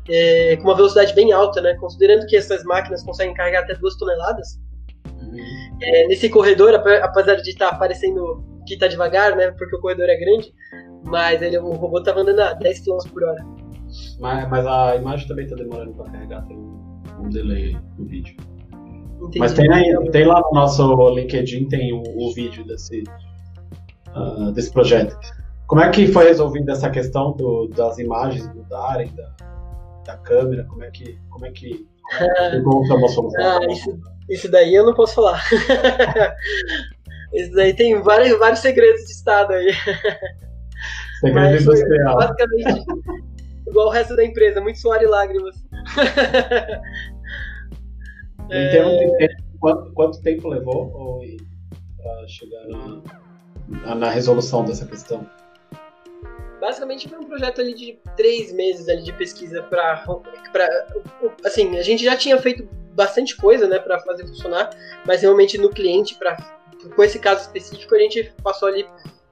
é, com uma velocidade bem alta, né? Considerando que essas máquinas conseguem carregar até 2 toneladas. É, nesse corredor, apesar de estar tá parecendo que está devagar, né? Porque o corredor é grande, mas ele, o robô estava andando a 10 km por hora. Mas, mas a imagem também está demorando para carregar, tem um delay no vídeo. Entendi. Mas tem, aí, tem lá no nosso LinkedIn tem o, o vídeo desse, uh, desse projeto. Como é que foi resolvida essa questão do, das imagens mudarem, da, da câmera? Como é que, como é que solução? Ah, isso, isso daí eu não posso falar. isso daí tem vários, vários segredos de estado aí. Segredo industrial. Basicamente, igual o resto da empresa, muito suor e lágrimas. é... quanto, quanto tempo levou para chegar na, na resolução dessa questão? basicamente foi um projeto ali de três meses ali de pesquisa para assim a gente já tinha feito bastante coisa né para fazer funcionar mas realmente no cliente para com esse caso específico a gente passou ali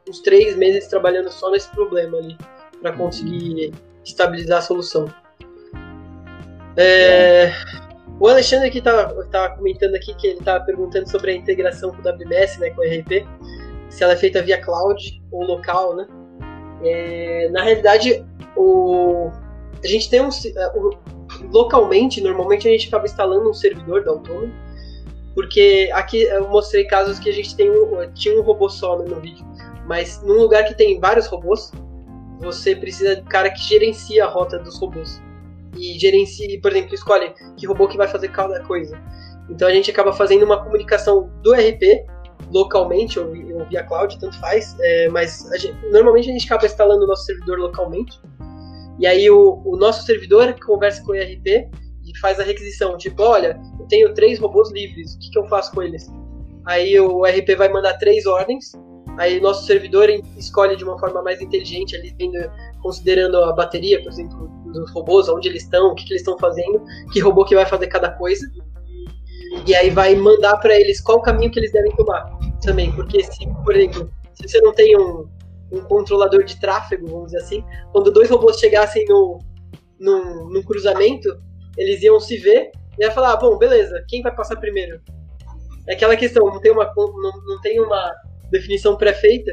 uns três meses trabalhando só nesse problema ali para conseguir estabilizar a solução. É, o Alexandre aqui tá, tá comentando aqui que ele tá perguntando sobre a integração com o WMS né com o RP se ela é feita via cloud ou local né? É, na realidade, o, a gente tem um. É, localmente, normalmente a gente acaba instalando um servidor da Autonomy, porque aqui eu mostrei casos que a gente tem um, tinha um robô só no vídeo, mas num lugar que tem vários robôs, você precisa de cara que gerencia a rota dos robôs. E gerencia, por exemplo, escolhe que robô que vai fazer cada coisa. Então a gente acaba fazendo uma comunicação do RP localmente ou, ou via cloud, tanto faz, é, mas a gente, normalmente a gente acaba instalando o nosso servidor localmente, e aí o, o nosso servidor conversa com o ERP e faz a requisição, tipo, olha, eu tenho três robôs livres, o que, que eu faço com eles? Aí o ERP vai mandar três ordens, aí o nosso servidor escolhe de uma forma mais inteligente, ali considerando a bateria, por exemplo, dos robôs, onde eles estão, o que, que eles estão fazendo, que robô que vai fazer cada coisa, e aí vai mandar para eles qual caminho que eles devem tomar também, porque se, por exemplo, se você não tem um, um controlador de tráfego, vamos dizer assim, quando dois robôs chegassem no, no, no cruzamento, eles iam se ver e ia falar, ah, bom, beleza, quem vai passar primeiro? É aquela questão, não tem uma, não, não tem uma definição pré-feita,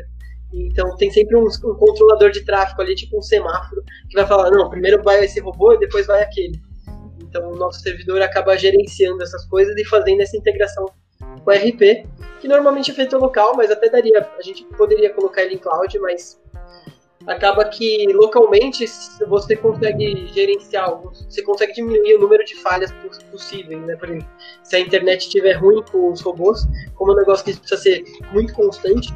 então tem sempre um, um, controlador de tráfego ali, tipo um semáforo, que vai falar, não, primeiro vai esse robô e depois vai aquele. Então o nosso servidor acaba gerenciando essas coisas e fazendo essa integração com o RP, que normalmente é feito local, mas até daria, a gente poderia colocar ele em cloud, mas acaba que localmente você consegue gerenciar, você consegue diminuir o número de falhas possíveis, né? Por exemplo, se a internet estiver ruim com os robôs, como é um negócio que precisa ser muito constante,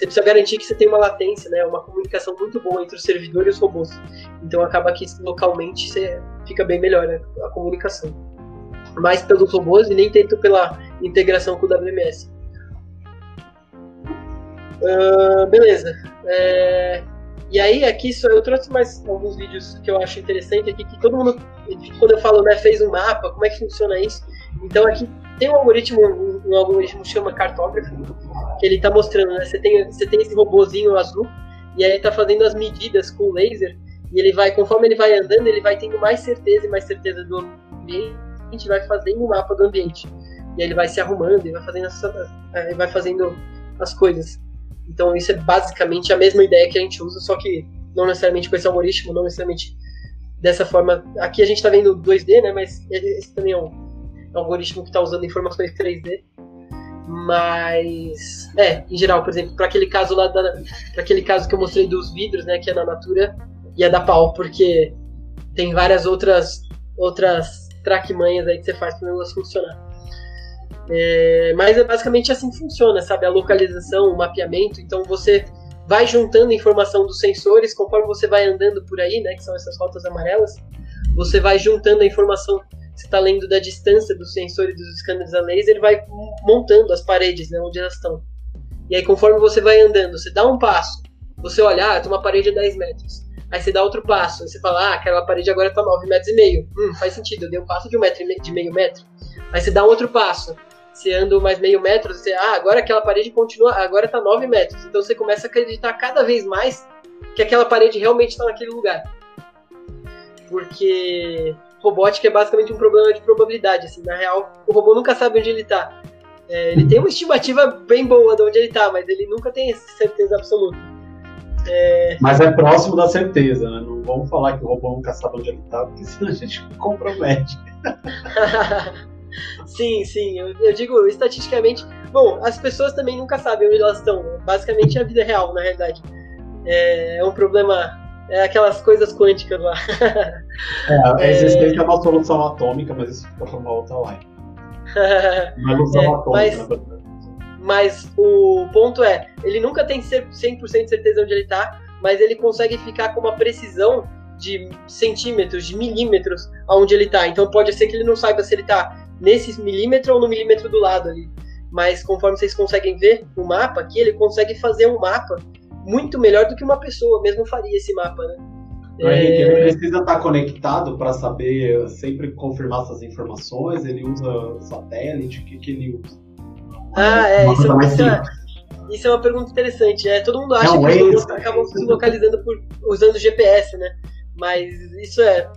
você precisa garantir que você tem uma latência, né, uma comunicação muito boa entre o servidor e os robôs. Então acaba que localmente você fica bem melhor né, a comunicação. Mais pelos robôs e nem tanto pela integração com o WMS. Uh, beleza. É... E aí aqui só eu trouxe mais alguns vídeos que eu acho interessante aqui que todo mundo quando eu falo né fez um mapa como é que funciona isso então aqui tem um algoritmo um, um algoritmo chama cartógrafo que ele tá mostrando, né? Você tem, você tem esse robozinho azul, e aí ele tá fazendo as medidas com o laser, E ele vai, conforme ele vai andando, ele vai tendo mais certeza e mais certeza do ambiente, a gente vai fazendo um mapa do ambiente. E aí ele vai se arrumando e vai fazendo, as, vai fazendo as coisas. Então isso é basicamente a mesma ideia que a gente usa, só que não necessariamente com esse algoritmo, não necessariamente dessa forma. Aqui a gente está vendo 2D, né? Mas esse também é um, é um algoritmo que está usando informações 3D. Mas, é, em geral, por exemplo, para aquele caso lá, para aquele caso que eu mostrei dos vidros, né, que é na Natura, ia dar pau, porque tem várias outras outras trackmanhas aí que você faz para o negócio funcionar. É, mas é basicamente assim que funciona, sabe? A localização, o mapeamento. Então você vai juntando informação dos sensores conforme você vai andando por aí, né? Que são essas rotas amarelas. Você vai juntando a informação você está lendo da distância dos sensores dos scanners a laser, ele vai montando as paredes, né, onde elas estão. E aí, conforme você vai andando, você dá um passo, você olha, ah, tem uma parede a 10 metros. Aí você dá outro passo, você fala, ah, aquela parede agora está 9 metros e meio. Hum, faz sentido, eu dei um passo de um metro e de meio metro. Aí você dá um outro passo, você anda mais meio metro, você, ah, agora aquela parede continua, agora está 9 metros. Então você começa a acreditar cada vez mais que aquela parede realmente está naquele lugar. Porque robótica é basicamente um problema de probabilidade. Assim, na real, o robô nunca sabe onde ele está. É, ele tem uma estimativa bem boa de onde ele está, mas ele nunca tem certeza absoluta. É... Mas é próximo da certeza, né? Não vamos falar que o robô nunca sabe onde ele está, porque senão a gente compromete. sim, sim. Eu, eu, digo estatisticamente. Bom, as pessoas também nunca sabem onde elas estão. Basicamente é a vida real, na realidade. É, é um problema é aquelas coisas quânticas lá. É, a é. existência é uma solução atômica, mas isso fica para uma outra live. Uma é, atômica, mas, mas o ponto é, ele nunca tem 100% de certeza onde ele está, mas ele consegue ficar com uma precisão de centímetros, de milímetros aonde ele está. Então pode ser que ele não saiba se ele está nesse milímetro ou no milímetro do lado ali. Mas conforme vocês conseguem ver o mapa aqui, ele consegue fazer um mapa muito melhor do que uma pessoa mesmo faria esse mapa, né? O Henrique, ele é. precisa estar conectado para saber sempre confirmar essas informações. Ele usa satélite, o que, que ele usa? Ah, é, isso, é, isso, é, isso, é, uma pergunta interessante. É, todo mundo acha é que os robôs acabam se localizando por, usando GPS, né? Mas isso é.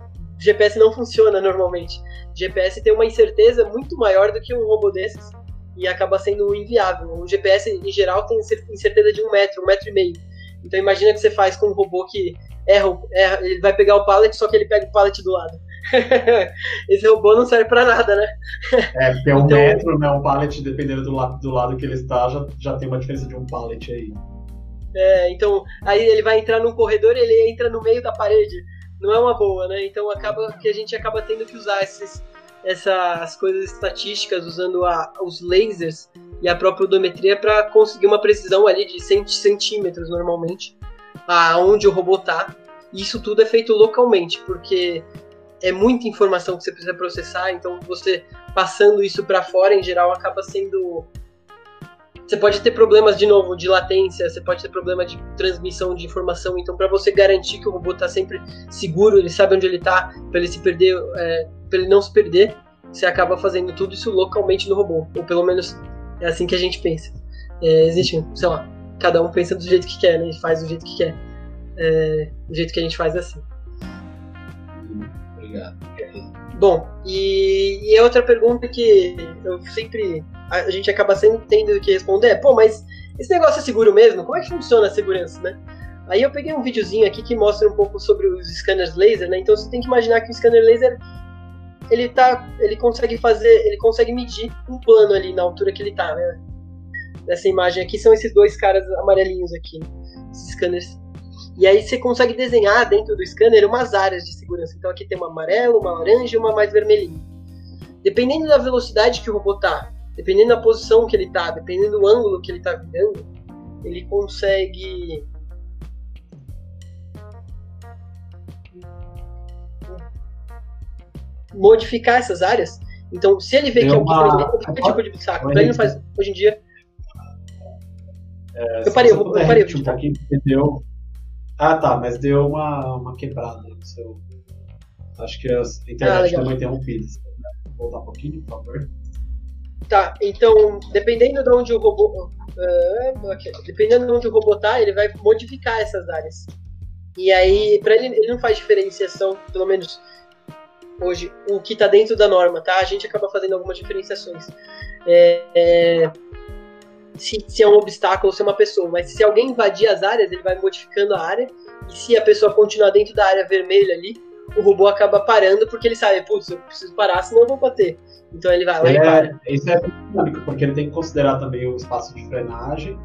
GPS não funciona normalmente. GPS tem uma incerteza muito maior do que um robô desses e acaba sendo inviável. O GPS, em geral, tem incerteza de um metro, um metro e meio. Então imagina que você faz com um robô que erra, erra ele vai pegar o pallet, só que ele pega o pallet do lado. Esse robô não serve para nada, né? É, porque um então, metro, né, um pallet, dependendo do lado, do lado que ele está, já, já tem uma diferença de um pallet aí. É, então, aí ele vai entrar num corredor e ele entra no meio da parede. Não é uma boa, né? Então acaba que a gente acaba tendo que usar esses, essas coisas estatísticas usando a, os lasers e a própria odometria para conseguir uma precisão ali de centímetros normalmente aonde o robô está. Isso tudo é feito localmente, porque é muita informação que você precisa processar, então você passando isso para fora em geral acaba sendo você pode ter problemas de novo de latência, você pode ter problema de transmissão de informação. Então, para você garantir que o robô está sempre seguro, ele sabe onde ele está, para ele se perder, é, para ele não se perder, você acaba fazendo tudo isso localmente no robô, ou pelo menos é assim que a gente pensa. É, existe, sei lá, cada um pensa do jeito que quer, né? E faz do jeito que quer. É, do jeito que a gente faz é assim. Obrigado. Bom, e, e outra pergunta que eu sempre a gente acaba sempre tendo que responder é, pô, mas esse negócio é seguro mesmo? Como é que funciona a segurança, né? Aí eu peguei um videozinho aqui que mostra um pouco sobre os scanners laser, né? Então você tem que imaginar que o scanner laser ele tá, ele consegue fazer, ele consegue medir um plano ali na altura que ele tá, né? Nessa imagem aqui são esses dois caras amarelinhos aqui, esses scanners. E aí você consegue desenhar dentro do scanner umas áreas de segurança. Então aqui tem uma amarela, uma laranja e uma mais vermelhinha. Dependendo da velocidade que o robô tá, dependendo da posição que ele tá, dependendo do ângulo que ele tá virando, ele consegue modificar essas áreas. Então, se ele vê Deu que alguém qualquer tipo de saco, ele não faz hoje em dia. É, eu parei, eu, eu parei. Um pouquinho, deu... Ah, tá, mas deu uma, uma quebrada no seu. Acho que a internet ah, deu uma interrompida. Voltar um pouquinho, por favor. Tá, então, dependendo de onde o robô. Uh, dependendo de onde o robô tá, ele vai modificar essas áreas. E aí, para ele, ele não faz diferenciação, pelo menos hoje, o que está dentro da norma, tá? A gente acaba fazendo algumas diferenciações. É, é, se, se, é um obstáculo ou se é uma pessoa, mas se alguém invadir as áreas, ele vai modificando a área, e se a pessoa continuar dentro da área vermelha ali, o robô acaba parando porque ele sabe, putz, eu preciso parar, senão eu vou bater. Então ele vai lá é, e para. Isso é dinâmico, porque ele tem que considerar também o espaço de frenagem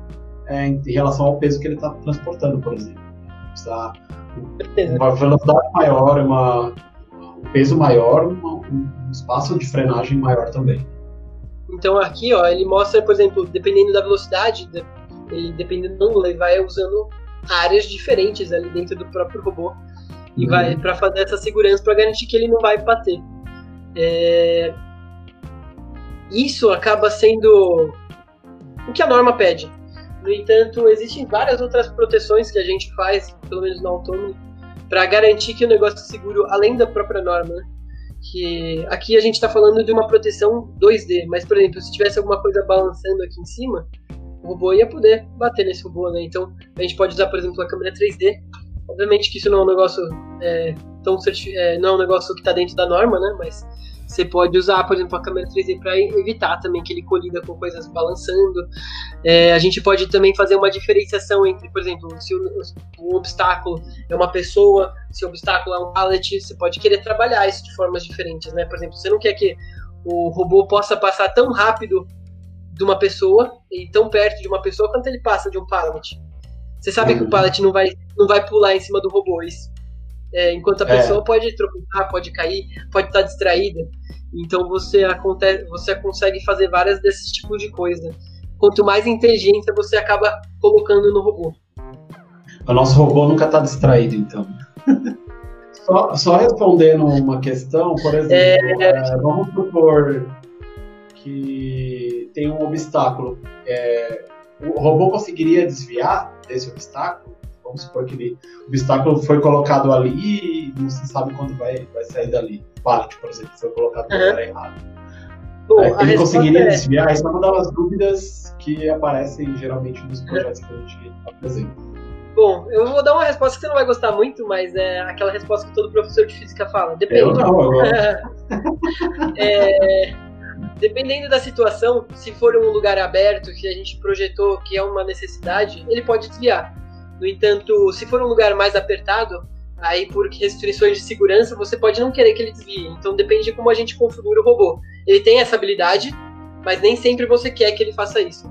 é, em relação ao peso que ele está transportando, por exemplo. Precisa uma velocidade maior, uma, um peso maior, uma, um espaço de frenagem maior também. Então aqui, ó, ele mostra, por exemplo, dependendo da velocidade, ele dependendo do ângulo, ele vai usando áreas diferentes ali dentro do próprio robô e uhum. vai para fazer essa segurança para garantir que ele não vai bater. É... Isso acaba sendo o que a norma pede. No entanto, existem várias outras proteções que a gente faz, pelo menos na Autonomy, para garantir que o negócio é seguro além da própria norma. Né? Que aqui a gente está falando de uma proteção 2D, mas por exemplo, se tivesse alguma coisa balançando aqui em cima, o robô ia poder bater nesse robô, né? Então a gente pode usar, por exemplo, a câmera 3D. Obviamente que isso não é um negócio é, tão é, não é um negócio que está dentro da norma, né? Mas você pode usar, por exemplo, a câmera 3D para evitar também que ele colida com coisas balançando. É, a gente pode também fazer uma diferenciação entre, por exemplo, se o, o, obstáculo é uma pessoa, se o obstáculo é um pallet, você pode querer trabalhar isso de formas diferentes, né? Por exemplo, você não quer que o robô possa passar tão rápido de uma pessoa e tão perto de uma pessoa quanto ele passa de um pallet. Você sabe que o pallet não vai, não vai pular em cima do robô, isso. É, enquanto a é. pessoa pode tropeçar, pode cair, pode estar distraída. Então você, acontece, você consegue fazer várias desses tipos de coisa. Quanto mais inteligência você acaba colocando no robô. O nosso robô nunca está distraído, então. só, só, respondendo uma questão, por exemplo, é... É, vamos supor que tem um obstáculo. É, o robô conseguiria desviar desse obstáculo? Vamos supor que ele, o obstáculo foi colocado ali e não se sabe quando vai, vai sair dali. Pallet, por exemplo, foi colocado no uhum. lugar errado. Bom, é, ele conseguiria é... desviar? Isso é uma das dúvidas que aparecem geralmente nos projetos que a gente apresenta. Bom, eu vou dar uma resposta que você não vai gostar muito, mas é aquela resposta que todo professor de física fala. Depende. Eu não, eu é, dependendo da situação, se for um lugar aberto que a gente projetou que é uma necessidade, ele pode desviar. No entanto, se for um lugar mais apertado, aí por restrições de segurança, você pode não querer que ele desvie. Então depende de como a gente configura o robô. Ele tem essa habilidade, mas nem sempre você quer que ele faça isso.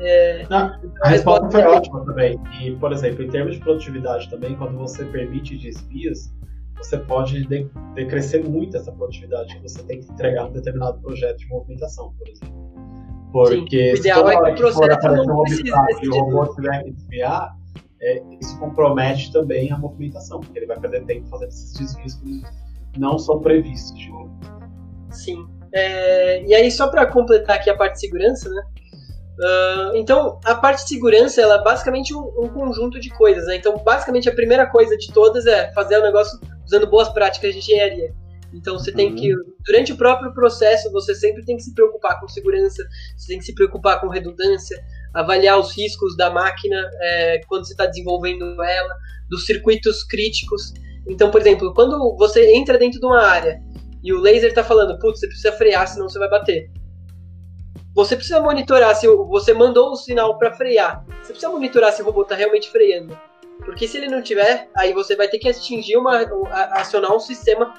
É, não, então, a resposta foi ótima também. E, por exemplo, em termos de produtividade também, quando você permite desvios, você pode decrescer muito essa produtividade que você tem que entregar um determinado projeto de movimentação, por exemplo. Porque Sim, se toda é que, que for aparecer um obstáculo e o robô tiver que desviar, é, isso compromete também a movimentação, porque ele vai perder tempo fazendo esses desvios que não são previstos. Sim. É, e aí, só para completar aqui a parte de segurança, né? Uh, então, a parte de segurança ela é basicamente um, um conjunto de coisas. Né? Então, basicamente, a primeira coisa de todas é fazer o negócio usando boas práticas de engenharia. Então, você uhum. tem que, durante o próprio processo, você sempre tem que se preocupar com segurança, você tem que se preocupar com redundância, avaliar os riscos da máquina é, quando você está desenvolvendo ela, dos circuitos críticos. Então, por exemplo, quando você entra dentro de uma área e o laser está falando, putz, você precisa frear, senão você vai bater. Você precisa monitorar se você mandou o sinal para frear. Você precisa monitorar se o robô está realmente freando. Porque se ele não tiver, aí você vai ter que atingir uma, acionar um sistema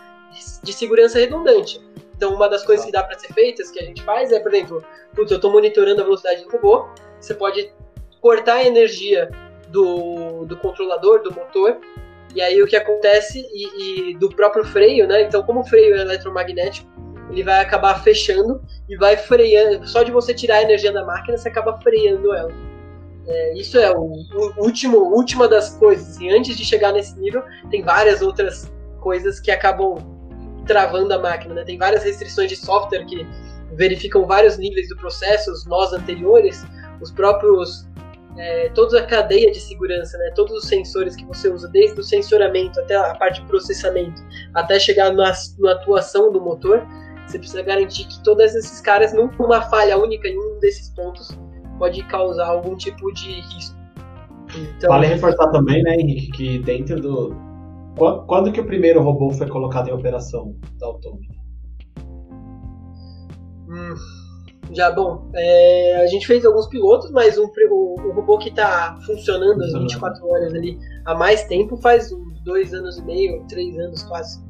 de segurança redundante. Então, uma das coisas que dá para ser feitas, que a gente faz, é, por exemplo, putz, eu estou monitorando a velocidade do robô, você pode cortar a energia do, do controlador, do motor, e aí o que acontece, e, e, do próprio freio, né? Então, como o freio é eletromagnético, ele vai acabar fechando e vai freando. Só de você tirar a energia da máquina, você acaba freando ela. É, isso é o, o, último, última das coisas. E antes de chegar nesse nível, tem várias outras coisas que acabam travando a máquina. Né? Tem várias restrições de software que verificam vários níveis do processo, os nós anteriores, os próprios é, toda a cadeia de segurança, né? todos os sensores que você usa, desde o sensoramento até a parte de processamento, até chegar na, na atuação do motor, você precisa garantir que todos esses caras, numa falha única em um desses pontos, pode causar algum tipo de risco. Então, vale reforçar também, né, Henrique, que dentro do. Quando que o primeiro robô foi colocado em operação da Automi? Hum, já, bom, é, a gente fez alguns pilotos, mas um, o, o robô que está funcionando as 24 horas ali há mais tempo faz uns dois anos e meio, três anos quase.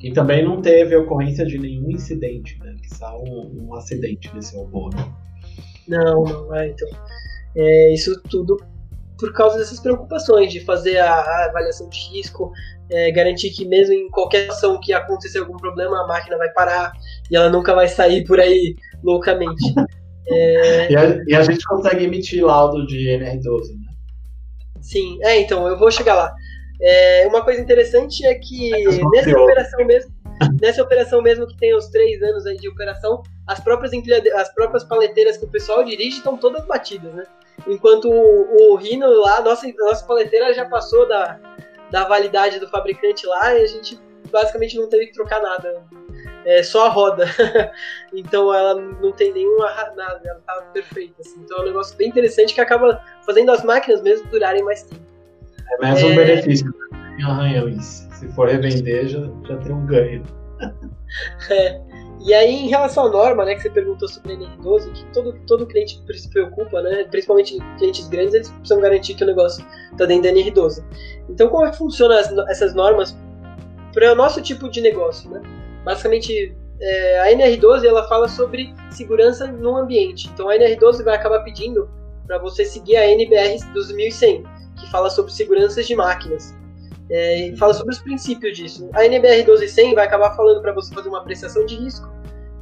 E também não teve ocorrência de nenhum incidente, né? Que um, um acidente nesse robô, né? Não, não é, então. É, isso tudo por causa dessas preocupações de fazer a, a avaliação de risco, é, garantir que mesmo em qualquer ação que acontecer algum problema, a máquina vai parar e ela nunca vai sair por aí loucamente. É... E, a, e, a, gente consegue emitir laudo de NR12, né? Sim, é, então, eu vou chegar lá. É, uma coisa interessante é que nessa operação mesmo, nessa operação mesmo que tem os três anos aí de operação, as próprias, as próprias paleteiras que o pessoal dirige estão todas batidas, né? Enquanto o, o Rhino lá, nossa, nossa paleteira já passou da, da validade do fabricante lá e a gente basicamente não teve que trocar nada. É só a roda. então ela não tem nenhuma nada, ela tá perfeita. Assim. Então é um negócio bem interessante que acaba fazendo as máquinas mesmo durarem mais tempo. É mais um é... benefício em arranhão isso. Se for revender, já, já tem um ganho. é. E aí, em relação à norma, né, que você perguntou sobre a NR12, que todo, todo cliente se preocupa, né, principalmente clientes grandes, eles precisam garantir que o negócio está dentro da NR12. Então, como é que funcionam essas normas para o nosso tipo de negócio? Né? Basicamente, é, a NR12 ela fala sobre segurança no ambiente. Então, a NR12 vai acabar pedindo para você seguir a NBR 2100, que fala sobre seguranças de máquinas. É, e fala sobre os princípios disso. A NBR 12100 vai acabar falando para você fazer uma apreciação de risco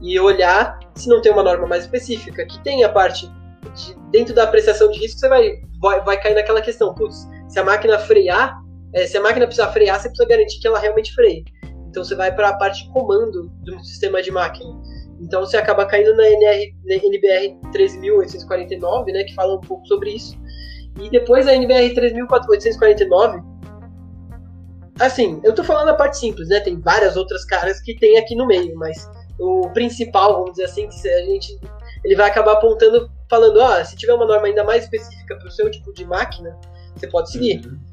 e olhar se não tem uma norma mais específica, que tem a parte de, dentro da apreciação de risco, você vai, vai, vai cair naquela questão, putz, se a máquina frear, é, se a máquina precisar frear, você precisa garantir que ela realmente freie. Então você vai para a parte de comando do sistema de máquina. Então você acaba caindo na, NR, na NBR 13.849, né, que fala um pouco sobre isso. E depois a NBR 3.849 Assim, eu tô falando a parte simples, né? Tem várias outras caras que tem aqui no meio, mas o principal, vamos dizer assim, que a gente ele vai acabar apontando, falando, ah, se tiver uma norma ainda mais específica para o seu tipo de máquina, você pode seguir. Uhum.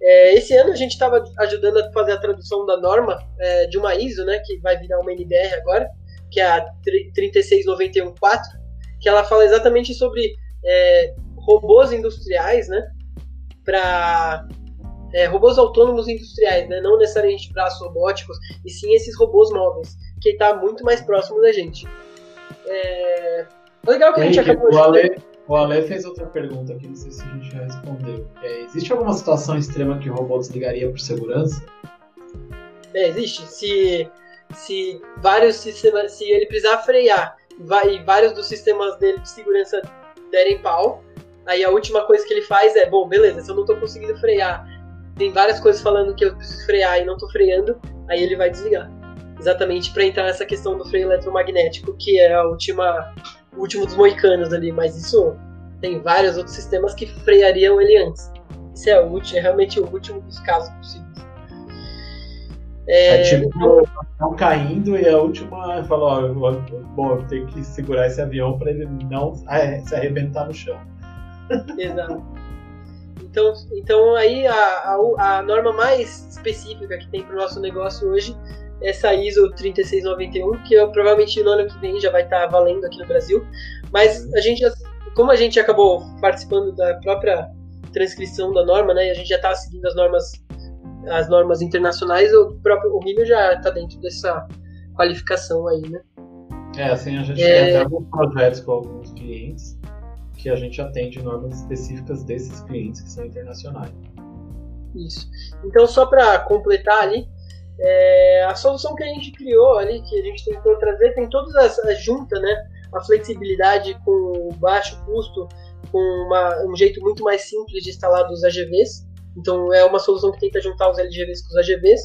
É, esse ano a gente estava ajudando a fazer a tradução da norma é, de uma ISO, né, que vai virar uma NBR agora, que é a 36914, que ela fala exatamente sobre é, robôs industriais, né, para é, robôs autônomos industriais, né? não necessariamente braços robóticos, e sim esses robôs móveis, que está muito mais próximo da gente. É... Legal que a gente acabou Ale, o Ale fez outra pergunta aqui, não sei se a gente já respondeu. É, existe alguma situação extrema que o robô desligaria por segurança? É, existe. Se, se vários sistemas, se ele precisar frear e vários dos sistemas dele de segurança derem pau, aí a última coisa que ele faz é, bom, beleza, se eu não estou conseguindo frear tem várias coisas falando que eu preciso frear e não tô freando, aí ele vai desligar. Exatamente para entrar nessa questão do freio eletromagnético, que é a última, o último dos moicanos ali, mas isso tem vários outros sistemas que freariam ele antes. Isso é, o último, é realmente o último dos casos possíveis. É, é tipo, estão caindo e a última falou, ó, bom, eu tenho que segurar esse avião para ele não se arrebentar no chão. Exato. Então, então aí a, a, a norma mais específica que tem para o nosso negócio hoje é essa ISO 3691, que eu, provavelmente no ano que vem já vai estar tá valendo aqui no Brasil. Mas a gente, como a gente acabou participando da própria transcrição da norma, né, e a gente já estava tá seguindo as normas, as normas internacionais, o próprio o Rino já está dentro dessa qualificação aí, né? É, assim, a gente é... tem até alguns projetos com alguns clientes que a gente atende normas específicas desses clientes que são internacionais. Isso. Então, só para completar ali, é, a solução que a gente criou ali, que a gente tentou trazer, tem todas as, as juntas, né? A flexibilidade com baixo custo, com uma, um jeito muito mais simples de instalar dos AGVs. Então, é uma solução que tenta juntar os LGVs com os AGVs.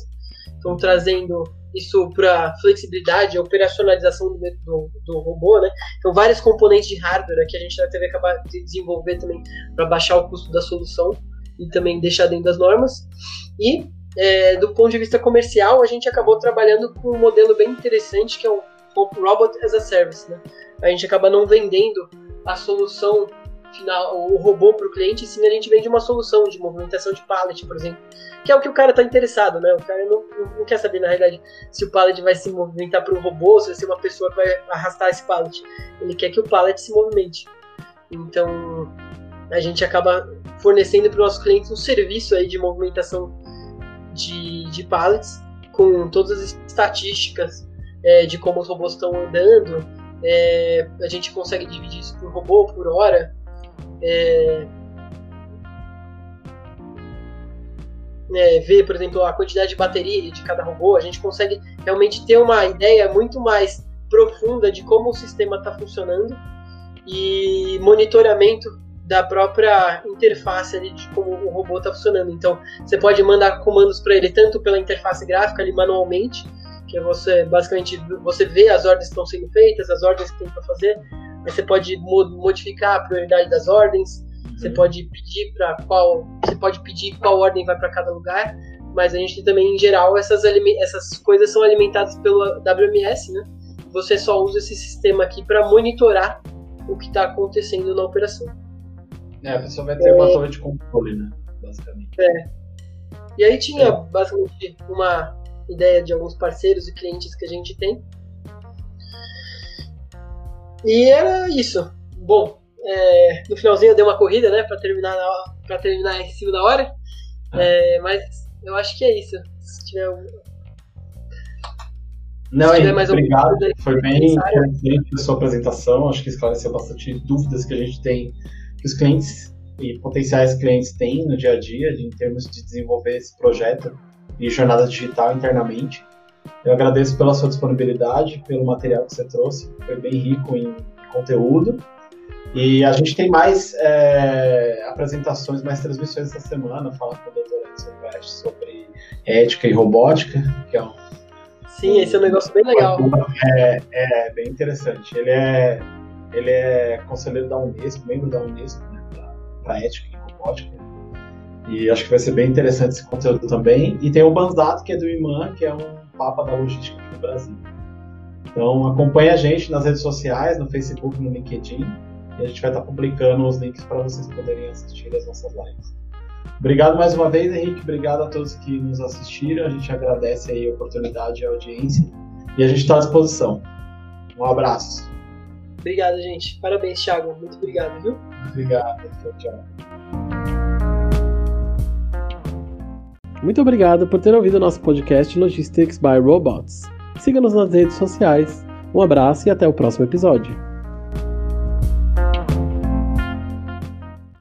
Então, trazendo isso para flexibilidade, operacionalização do, do, do, robô, né? Então, vários componentes de hardware que a gente teve que acabar de desenvolver também para baixar o custo da solução e também deixar dentro das normas. E, é, do ponto de vista comercial, a gente acabou trabalhando com um modelo bem interessante que é o Robot as a Service, né? A gente acaba não vendendo a solução final, o robô para o cliente, sim a gente vende uma solução de movimentação de pallet, por exemplo, que é o que o cara está interessado, né? O cara não, não, não, quer saber, na realidade, se o pallet vai se movimentar para um robô, se vai ser uma pessoa que vai arrastar esse pallet. Ele quer que o pallet se movimente. Então, a gente acaba fornecendo para os nossos clientes um serviço aí de movimentação de, de pallets, com todas as estatísticas é, de como os robôs estão andando, é, a gente consegue dividir isso por robô, por hora. É, é, ver, por exemplo, a quantidade de bateria de cada robô, a gente consegue realmente ter uma ideia muito mais profunda de como o sistema está funcionando e monitoramento da própria interface ali de como o robô está funcionando. Então, você pode mandar comandos para ele tanto pela interface gráfica ali manualmente, que é você basicamente você vê as ordens que estão sendo feitas, as ordens que tem para fazer. Aí você pode modificar a prioridade das ordens. Você uhum. pode pedir para qual, você pode pedir qual ordem vai para cada lugar. Mas a gente também, em geral, essas, essas coisas são alimentadas pelo WMS, né? Você só usa esse sistema aqui para monitorar o que está acontecendo na operação. É, a pessoa vai ter é... uma torre de controle, né? Basicamente. É. E aí tinha é. basicamente uma ideia de alguns parceiros e clientes que a gente tem. E era isso. Bom, é, no finalzinho eu dei uma corrida, né, para terminar para terminar em cima da hora. É, mas eu acho que é isso. Se tiver um... Não, tiver mais obrigado. Foi bem interessante a sua apresentação. Acho que esclareceu bastante dúvidas que a gente tem, que os clientes e potenciais clientes têm no dia a dia, em termos de desenvolver esse projeto e jornada digital internamente. Eu agradeço pela sua disponibilidade, pelo material que você trouxe, foi bem rico em conteúdo. E a gente tem mais é, apresentações, mais transmissões essa semana, falar com o Dr. Edson West sobre ética e robótica, que é um. Sim, esse é um negócio bem legal. É, é bem interessante. Ele é, ele é conselheiro da Unesco, membro da Unesco, né, para ética e robótica. E acho que vai ser bem interessante esse conteúdo também. E tem o Banzato, que é do IMAN, que é um papa da logística no Brasil. Então acompanhe a gente nas redes sociais, no Facebook, no LinkedIn. E a gente vai estar publicando os links para vocês poderem assistir as nossas lives. Obrigado mais uma vez, Henrique. Obrigado a todos que nos assistiram. A gente agradece aí a oportunidade e a audiência. E a gente está à disposição. Um abraço. Obrigado, gente. Parabéns, Thiago. Muito obrigado, viu? Obrigado. Tchau, tchau. Muito obrigado por ter ouvido nosso podcast Logistics by Robots. Siga-nos nas redes sociais. Um abraço e até o próximo episódio.